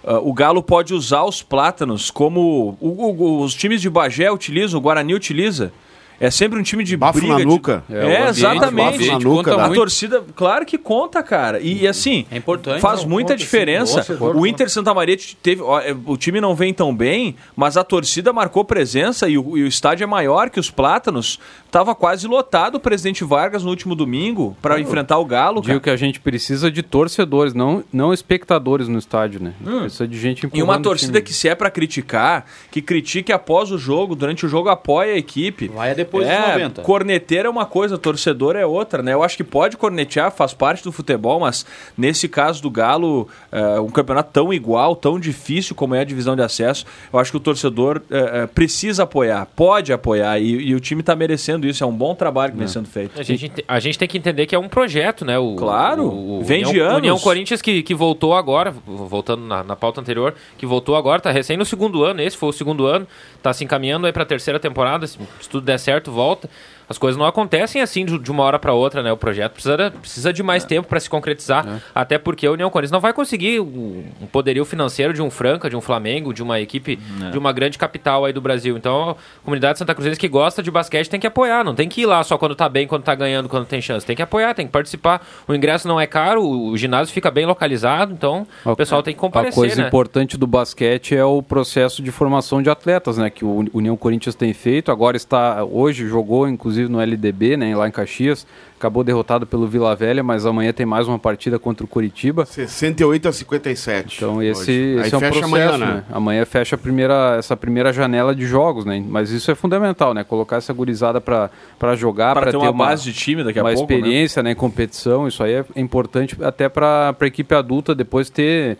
[SPEAKER 5] ah, o Galo pode usar os plátanos como o- o- os times de Bagé utilizam, o Guarani utiliza. É sempre um time de
[SPEAKER 7] Bafo
[SPEAKER 5] briga.
[SPEAKER 7] na
[SPEAKER 5] de-
[SPEAKER 7] nuca.
[SPEAKER 5] É,
[SPEAKER 4] É, ambiente,
[SPEAKER 5] exatamente.
[SPEAKER 7] Bafo na nuca.
[SPEAKER 5] A torcida, claro que conta, cara. E, e assim,
[SPEAKER 8] É importante.
[SPEAKER 5] faz
[SPEAKER 6] Não,
[SPEAKER 5] muita
[SPEAKER 6] conta, sim.
[SPEAKER 5] diferença.
[SPEAKER 6] Torcedor
[SPEAKER 5] O
[SPEAKER 6] conta.
[SPEAKER 5] Inter Santa Maria teve. ó, é, O time não vem tão bem, mas a torcida marcou presença e o, e o estádio é maior que os Plátanos. Tava quase lotado o presidente Vargas no último domingo para enfrentar o Galo.
[SPEAKER 4] Digo
[SPEAKER 5] Cara.
[SPEAKER 4] que a gente precisa de torcedores, não, não espectadores no estádio, né? Precisa de gente
[SPEAKER 5] E uma torcida que, se é para criticar, que critique após o jogo, durante o jogo, apoia a equipe.
[SPEAKER 3] Vai a depois dos
[SPEAKER 5] é,
[SPEAKER 3] 90.
[SPEAKER 5] corneteiro é uma coisa, torcedor é outra, né? Eu acho que pode cornetear, faz parte do futebol, mas nesse caso do Galo, é, um campeonato tão igual, tão difícil como é a divisão de acesso, eu acho que o torcedor é, é, precisa apoiar, pode apoiar, e, e o time está merecendo isso, é um bom trabalho que vem sendo feito.
[SPEAKER 8] A gente, a gente tem que entender que é um projeto, né? O,
[SPEAKER 5] Claro,
[SPEAKER 8] o, o
[SPEAKER 5] vem de anos.
[SPEAKER 8] União Corinthians que, que voltou agora, voltando na, na pauta anterior, que voltou agora, tá recém no segundo ano, esse foi o segundo ano, tá se encaminhando aí pra terceira temporada, se se tudo der certo, volta. As coisas não acontecem assim de, uma hora para outra, né? O projeto precisa, precisa de mais tempo para se concretizar, até porque a União Corinthians não vai conseguir o- um poderio financeiro de um Franca, de um Flamengo, de uma equipe de uma grande capital aí do Brasil. Então, a comunidade Santa Cruzense que gosta de basquete tem que apoiar, não tem que ir lá só quando tá bem, quando tá ganhando, quando tem chance. Tem que apoiar, tem que participar. O ingresso não é caro, o, ginásio fica bem localizado, então o pessoal tem que
[SPEAKER 4] A
[SPEAKER 8] comparecer,
[SPEAKER 4] coisa
[SPEAKER 8] né?
[SPEAKER 4] importante do basquete é o processo de formação de atletas, né? Que o União Corinthians tem feito. Agora está hoje jogou inclusive no LDB, né? Lá em Caxias, acabou derrotado pelo Vila Velha, mas amanhã tem mais uma partida contra o Curitiba.
[SPEAKER 7] 68 a 57.
[SPEAKER 4] Então esse, esse é um processo,
[SPEAKER 7] amanhã,
[SPEAKER 4] né?
[SPEAKER 7] né?
[SPEAKER 4] Amanhã fecha a primeira, essa primeira janela de jogos, né? Mas isso é fundamental, né? Colocar essa gurizada para jogar, para
[SPEAKER 5] ter uma base de time daqui a
[SPEAKER 4] uma
[SPEAKER 5] pouco, né?
[SPEAKER 4] experiência, né? em competição. Isso aí é importante até para a equipe adulta depois ter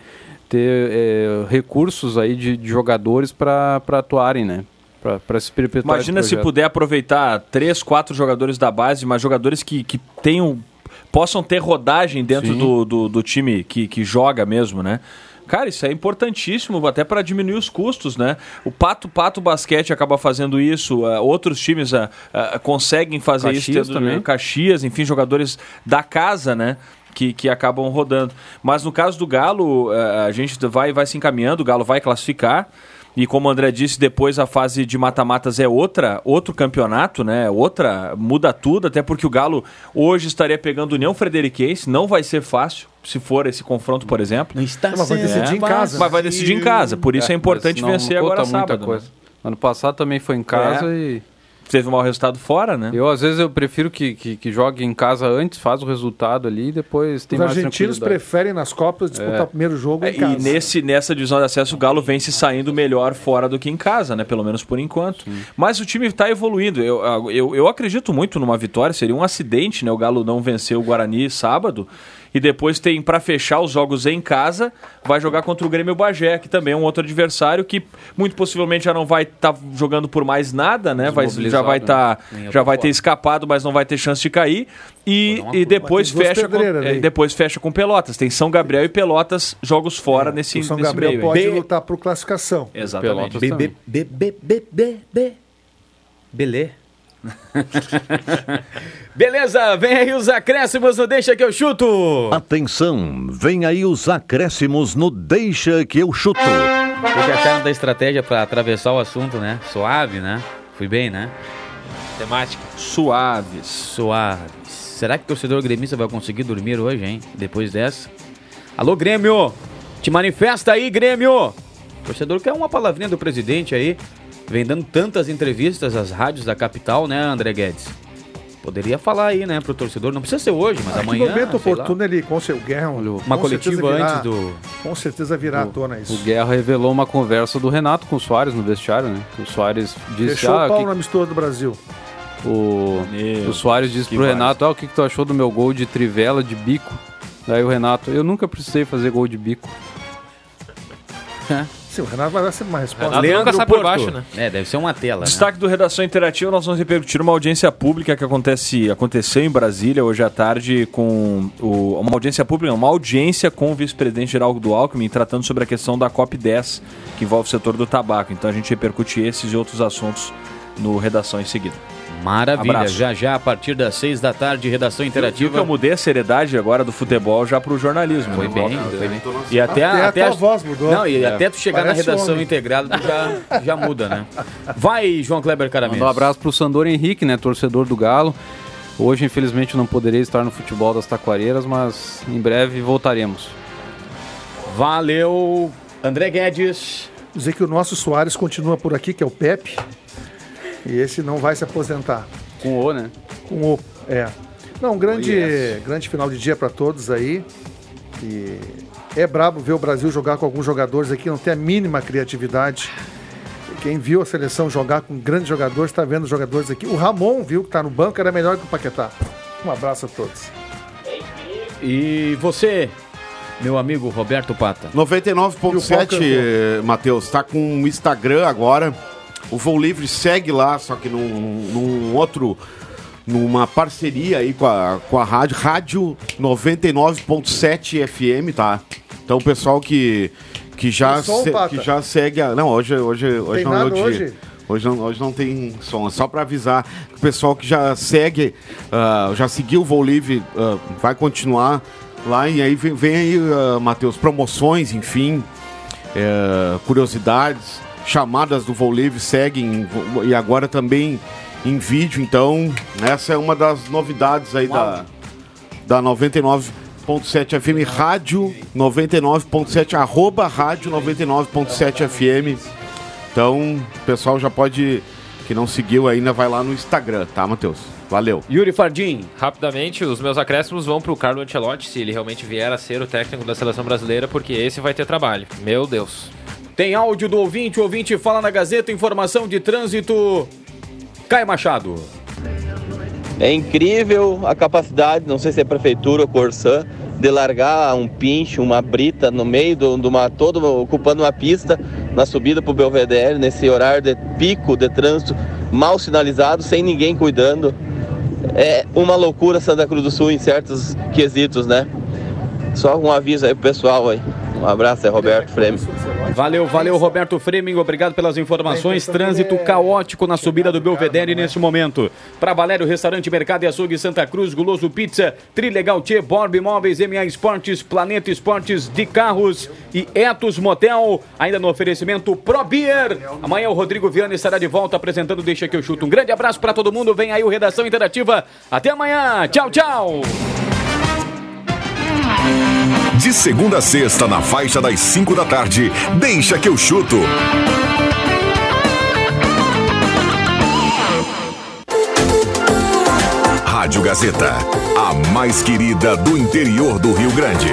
[SPEAKER 4] ter é, recursos aí de, de jogadores para atuarem, né? Para se perpetuar.
[SPEAKER 5] Imagina se puder aproveitar três, quatro jogadores da base, mas jogadores que, que tenham. possam ter rodagem dentro do, do, do time que, que joga mesmo, né? Cara, isso é importantíssimo até para diminuir os custos, né? O Pato Pato Basquete acaba fazendo isso, eh, outros times eh, eh, conseguem fazer isso,
[SPEAKER 4] Caxias
[SPEAKER 5] tendo,
[SPEAKER 4] também.
[SPEAKER 5] Caxias, enfim, jogadores da casa, né? Que, que acabam rodando. Mas no caso do Galo, a gente vai, vai se encaminhando, o Galo vai classificar. E como o André disse, depois a fase de mata-matas é outra, outro campeonato, né? Outra, muda tudo, até porque o Galo hoje estaria pegando União Frederiquense, não vai ser fácil se for esse confronto, por exemplo.
[SPEAKER 3] Não está
[SPEAKER 6] Mas vai decidir em casa.
[SPEAKER 5] Mas vai decidir em casa, por isso é, importante
[SPEAKER 4] mas não
[SPEAKER 5] vencer agora
[SPEAKER 4] muita
[SPEAKER 5] sábado. né?
[SPEAKER 4] coisa. Ano passado também foi em casa e
[SPEAKER 5] Teve um mau resultado fora, né?
[SPEAKER 4] eu às vezes eu prefiro que, que, que jogue em casa antes, faz o resultado ali e depois tem
[SPEAKER 6] Os
[SPEAKER 4] mais
[SPEAKER 6] argentinos preferem nas Copas disputar
[SPEAKER 4] É.
[SPEAKER 6] o primeiro jogo
[SPEAKER 5] É,
[SPEAKER 6] em casa.
[SPEAKER 5] E nesse, nessa divisão de acesso, o Galo vem se saindo melhor fora do que em casa, né? Pelo menos por enquanto. Mas o time está evoluindo. Eu, eu, eu acredito muito numa vitória. Seria um acidente, né? O Galo não vencer o Guarani sábado. E depois tem, para fechar os jogos em casa, vai jogar contra o Grêmio Bagé, que também é um outro adversário que muito possivelmente já não vai estar jogando por mais nada, né? Vai, já vai estar.
[SPEAKER 3] né? Eu
[SPEAKER 5] já vai ter escapado, mas não vai ter chance de cair. E, e depois fecha, com, é, depois fecha com Pelotas. Tem São Gabriel e Pelotas, jogos fora nesse,
[SPEAKER 6] o São
[SPEAKER 5] nesse
[SPEAKER 6] Gabriel
[SPEAKER 5] meio.
[SPEAKER 6] pode
[SPEAKER 5] aí.
[SPEAKER 6] lutar por classificação.
[SPEAKER 5] Exatamente.
[SPEAKER 3] Belê. Beleza, vem aí os acréscimos no Deixa que eu chuto.
[SPEAKER 13] Atenção, vem aí os acréscimos no Deixa que eu chuto.
[SPEAKER 3] O que acharam da estratégia pra atravessar o assunto, né? Suave, né? Fui bem, né?
[SPEAKER 8] Temática.
[SPEAKER 5] Suaves.
[SPEAKER 3] Suaves. Será que o torcedor gremista vai conseguir dormir hoje, hein? Depois dessa? Alô, Grêmio! Te manifesta aí, Grêmio! O torcedor quer uma palavrinha do presidente aí. Vem dando tantas entrevistas às rádios da capital, né, André Guedes? Poderia falar aí, né, pro torcedor. Não precisa ser hoje, mas
[SPEAKER 6] Ah,
[SPEAKER 3] amanhã.
[SPEAKER 6] que momento
[SPEAKER 3] lá.
[SPEAKER 6] oportuno ele com seu Guerra.
[SPEAKER 3] Uma
[SPEAKER 6] com
[SPEAKER 3] coletiva
[SPEAKER 6] certeza virá-
[SPEAKER 3] antes do.
[SPEAKER 6] Com certeza virá à tona isso.
[SPEAKER 4] O Guerra revelou uma conversa do Renato com o Soares no vestiário, né? O Soares disse,
[SPEAKER 6] Fechou
[SPEAKER 4] ah,
[SPEAKER 6] o pau
[SPEAKER 4] que-
[SPEAKER 6] na mistura do Brasil.
[SPEAKER 4] o,
[SPEAKER 5] Meu,
[SPEAKER 4] o Soares disse pro. Renato, ah, o que, que tu achou do meu gol de trivela, de bico? Daí o Renato, eu nunca precisei fazer gol de bico.
[SPEAKER 6] Sim, o Renato vai dar sempre uma resposta.
[SPEAKER 8] Renato nunca sai por baixo, né?
[SPEAKER 3] É, deve ser uma tela, né?
[SPEAKER 5] Destaque do Redação Interativa, nós vamos repercutir uma audiência pública que acontece, aconteceu em Brasília hoje à tarde com o- uma audiência pública, uma audiência com o vice-presidente Geraldo do Alckmin tratando sobre a questão da COP10, que envolve o setor do tabaco. Então a gente repercute esses e outros assuntos no Redação em seguida.
[SPEAKER 3] Maravilha.
[SPEAKER 5] Abraço.
[SPEAKER 3] Já já, a partir das seis da tarde, redação
[SPEAKER 5] Viu
[SPEAKER 3] interativa.
[SPEAKER 5] eu mudei a seriedade agora do futebol já pro jornalismo.
[SPEAKER 3] Foi
[SPEAKER 5] né?
[SPEAKER 3] bem, foi bem. E até,
[SPEAKER 6] Até a
[SPEAKER 3] até
[SPEAKER 6] tua voz mudou.
[SPEAKER 3] Não, e
[SPEAKER 4] É.
[SPEAKER 3] até tu chegar
[SPEAKER 6] Parece
[SPEAKER 3] na redação
[SPEAKER 6] homem.
[SPEAKER 3] integrada, tu já, já muda, né? Vai, João Kleber.
[SPEAKER 4] Mandar um abraço pro Sandor Henrique, né, torcedor do Galo. Hoje, infelizmente, não poderei estar no futebol das Taquareiras, mas em breve voltaremos.
[SPEAKER 3] Valeu, André Guedes.
[SPEAKER 6] Dizer que o nosso Soares continua por aqui, que é o Pepe. E esse não vai se aposentar.
[SPEAKER 4] Com o, né?
[SPEAKER 6] Com o. É. Não, um grande, grande final de dia para todos aí. E é brabo ver o Brasil jogar com alguns jogadores aqui, não tem a mínima criatividade. quem viu a seleção jogar com grandes jogadores, está vendo os jogadores aqui. O Ramon, viu, que está no banco, era melhor que o Paquetá. Um abraço a todos.
[SPEAKER 3] E você, meu amigo Roberto Pata?
[SPEAKER 7] 99.7, Matheus, tá com o Instagram agora. O Voo Livre segue lá, só que num, num outro. numa parceria aí com a, com a rádio, Rádio 99.7 FM, tá? Então o pessoal que, que, já,
[SPEAKER 6] som,
[SPEAKER 7] se- que já segue a. Não, hoje, hoje, hoje
[SPEAKER 6] Tem
[SPEAKER 7] não é o dia.
[SPEAKER 6] hoje?
[SPEAKER 7] Hoje não, hoje não tem som, é só para avisar o pessoal que já segue, ah, já seguiu o Voo Livre, ah, vai continuar lá e aí vem, vem aí, ah, Matheus, promoções, enfim, eh, curiosidades, chamadas do Livre seguem e agora também em vídeo, então essa é uma das novidades aí da, da 99.7 FM, rádio 99.7, arroba rádio 99.7 FM. Então, o pessoal já pode, que não seguiu ainda, vai lá no Instagram, tá, Matheus? Valeu.
[SPEAKER 3] Yuri Fardim.
[SPEAKER 8] Rapidamente, os meus acréscimos vão pro Carlo Ancelotti, se ele realmente vier a ser o técnico da seleção brasileira, porque esse vai ter trabalho. Meu Deus.
[SPEAKER 3] Tem áudio do ouvinte, o ouvinte fala na Gazeta, informação de trânsito. Caio Machado.
[SPEAKER 14] É incrível a capacidade, não sei se é prefeitura ou Corsã, de largar um pinche, uma brita no meio de uma todo ocupando uma pista na subida para o Belvedere nesse horário de pico de trânsito mal sinalizado, sem ninguém cuidando. É uma loucura Santa Cruz do Sul em certos quesitos, né? Só um aviso aí pro pessoal aí. Um abraço, é Roberto Freme.
[SPEAKER 3] Valeu, valeu, Roberto Freming, obrigado pelas informações. Trânsito caótico na subida do Belvedere neste momento. Para Valério, Restaurante Mercado e Açougue Santa Cruz, Guloso Pizza, Trilegal Tchê, Borb Imóveis, MA Esportes, Planeta Esportes de Carros e Etos Motel. Ainda no oferecimento Pro Beer. Amanhã o Rodrigo Viana estará de volta apresentando Deixa que eu chuto. Um grande abraço para todo mundo. Vem aí o Redação Interativa. Até amanhã. Tchau, tchau.
[SPEAKER 1] De segunda a sexta, na faixa das 5 da tarde, deixa que eu chuto. Rádio Gazeta, a mais querida do interior do Rio Grande.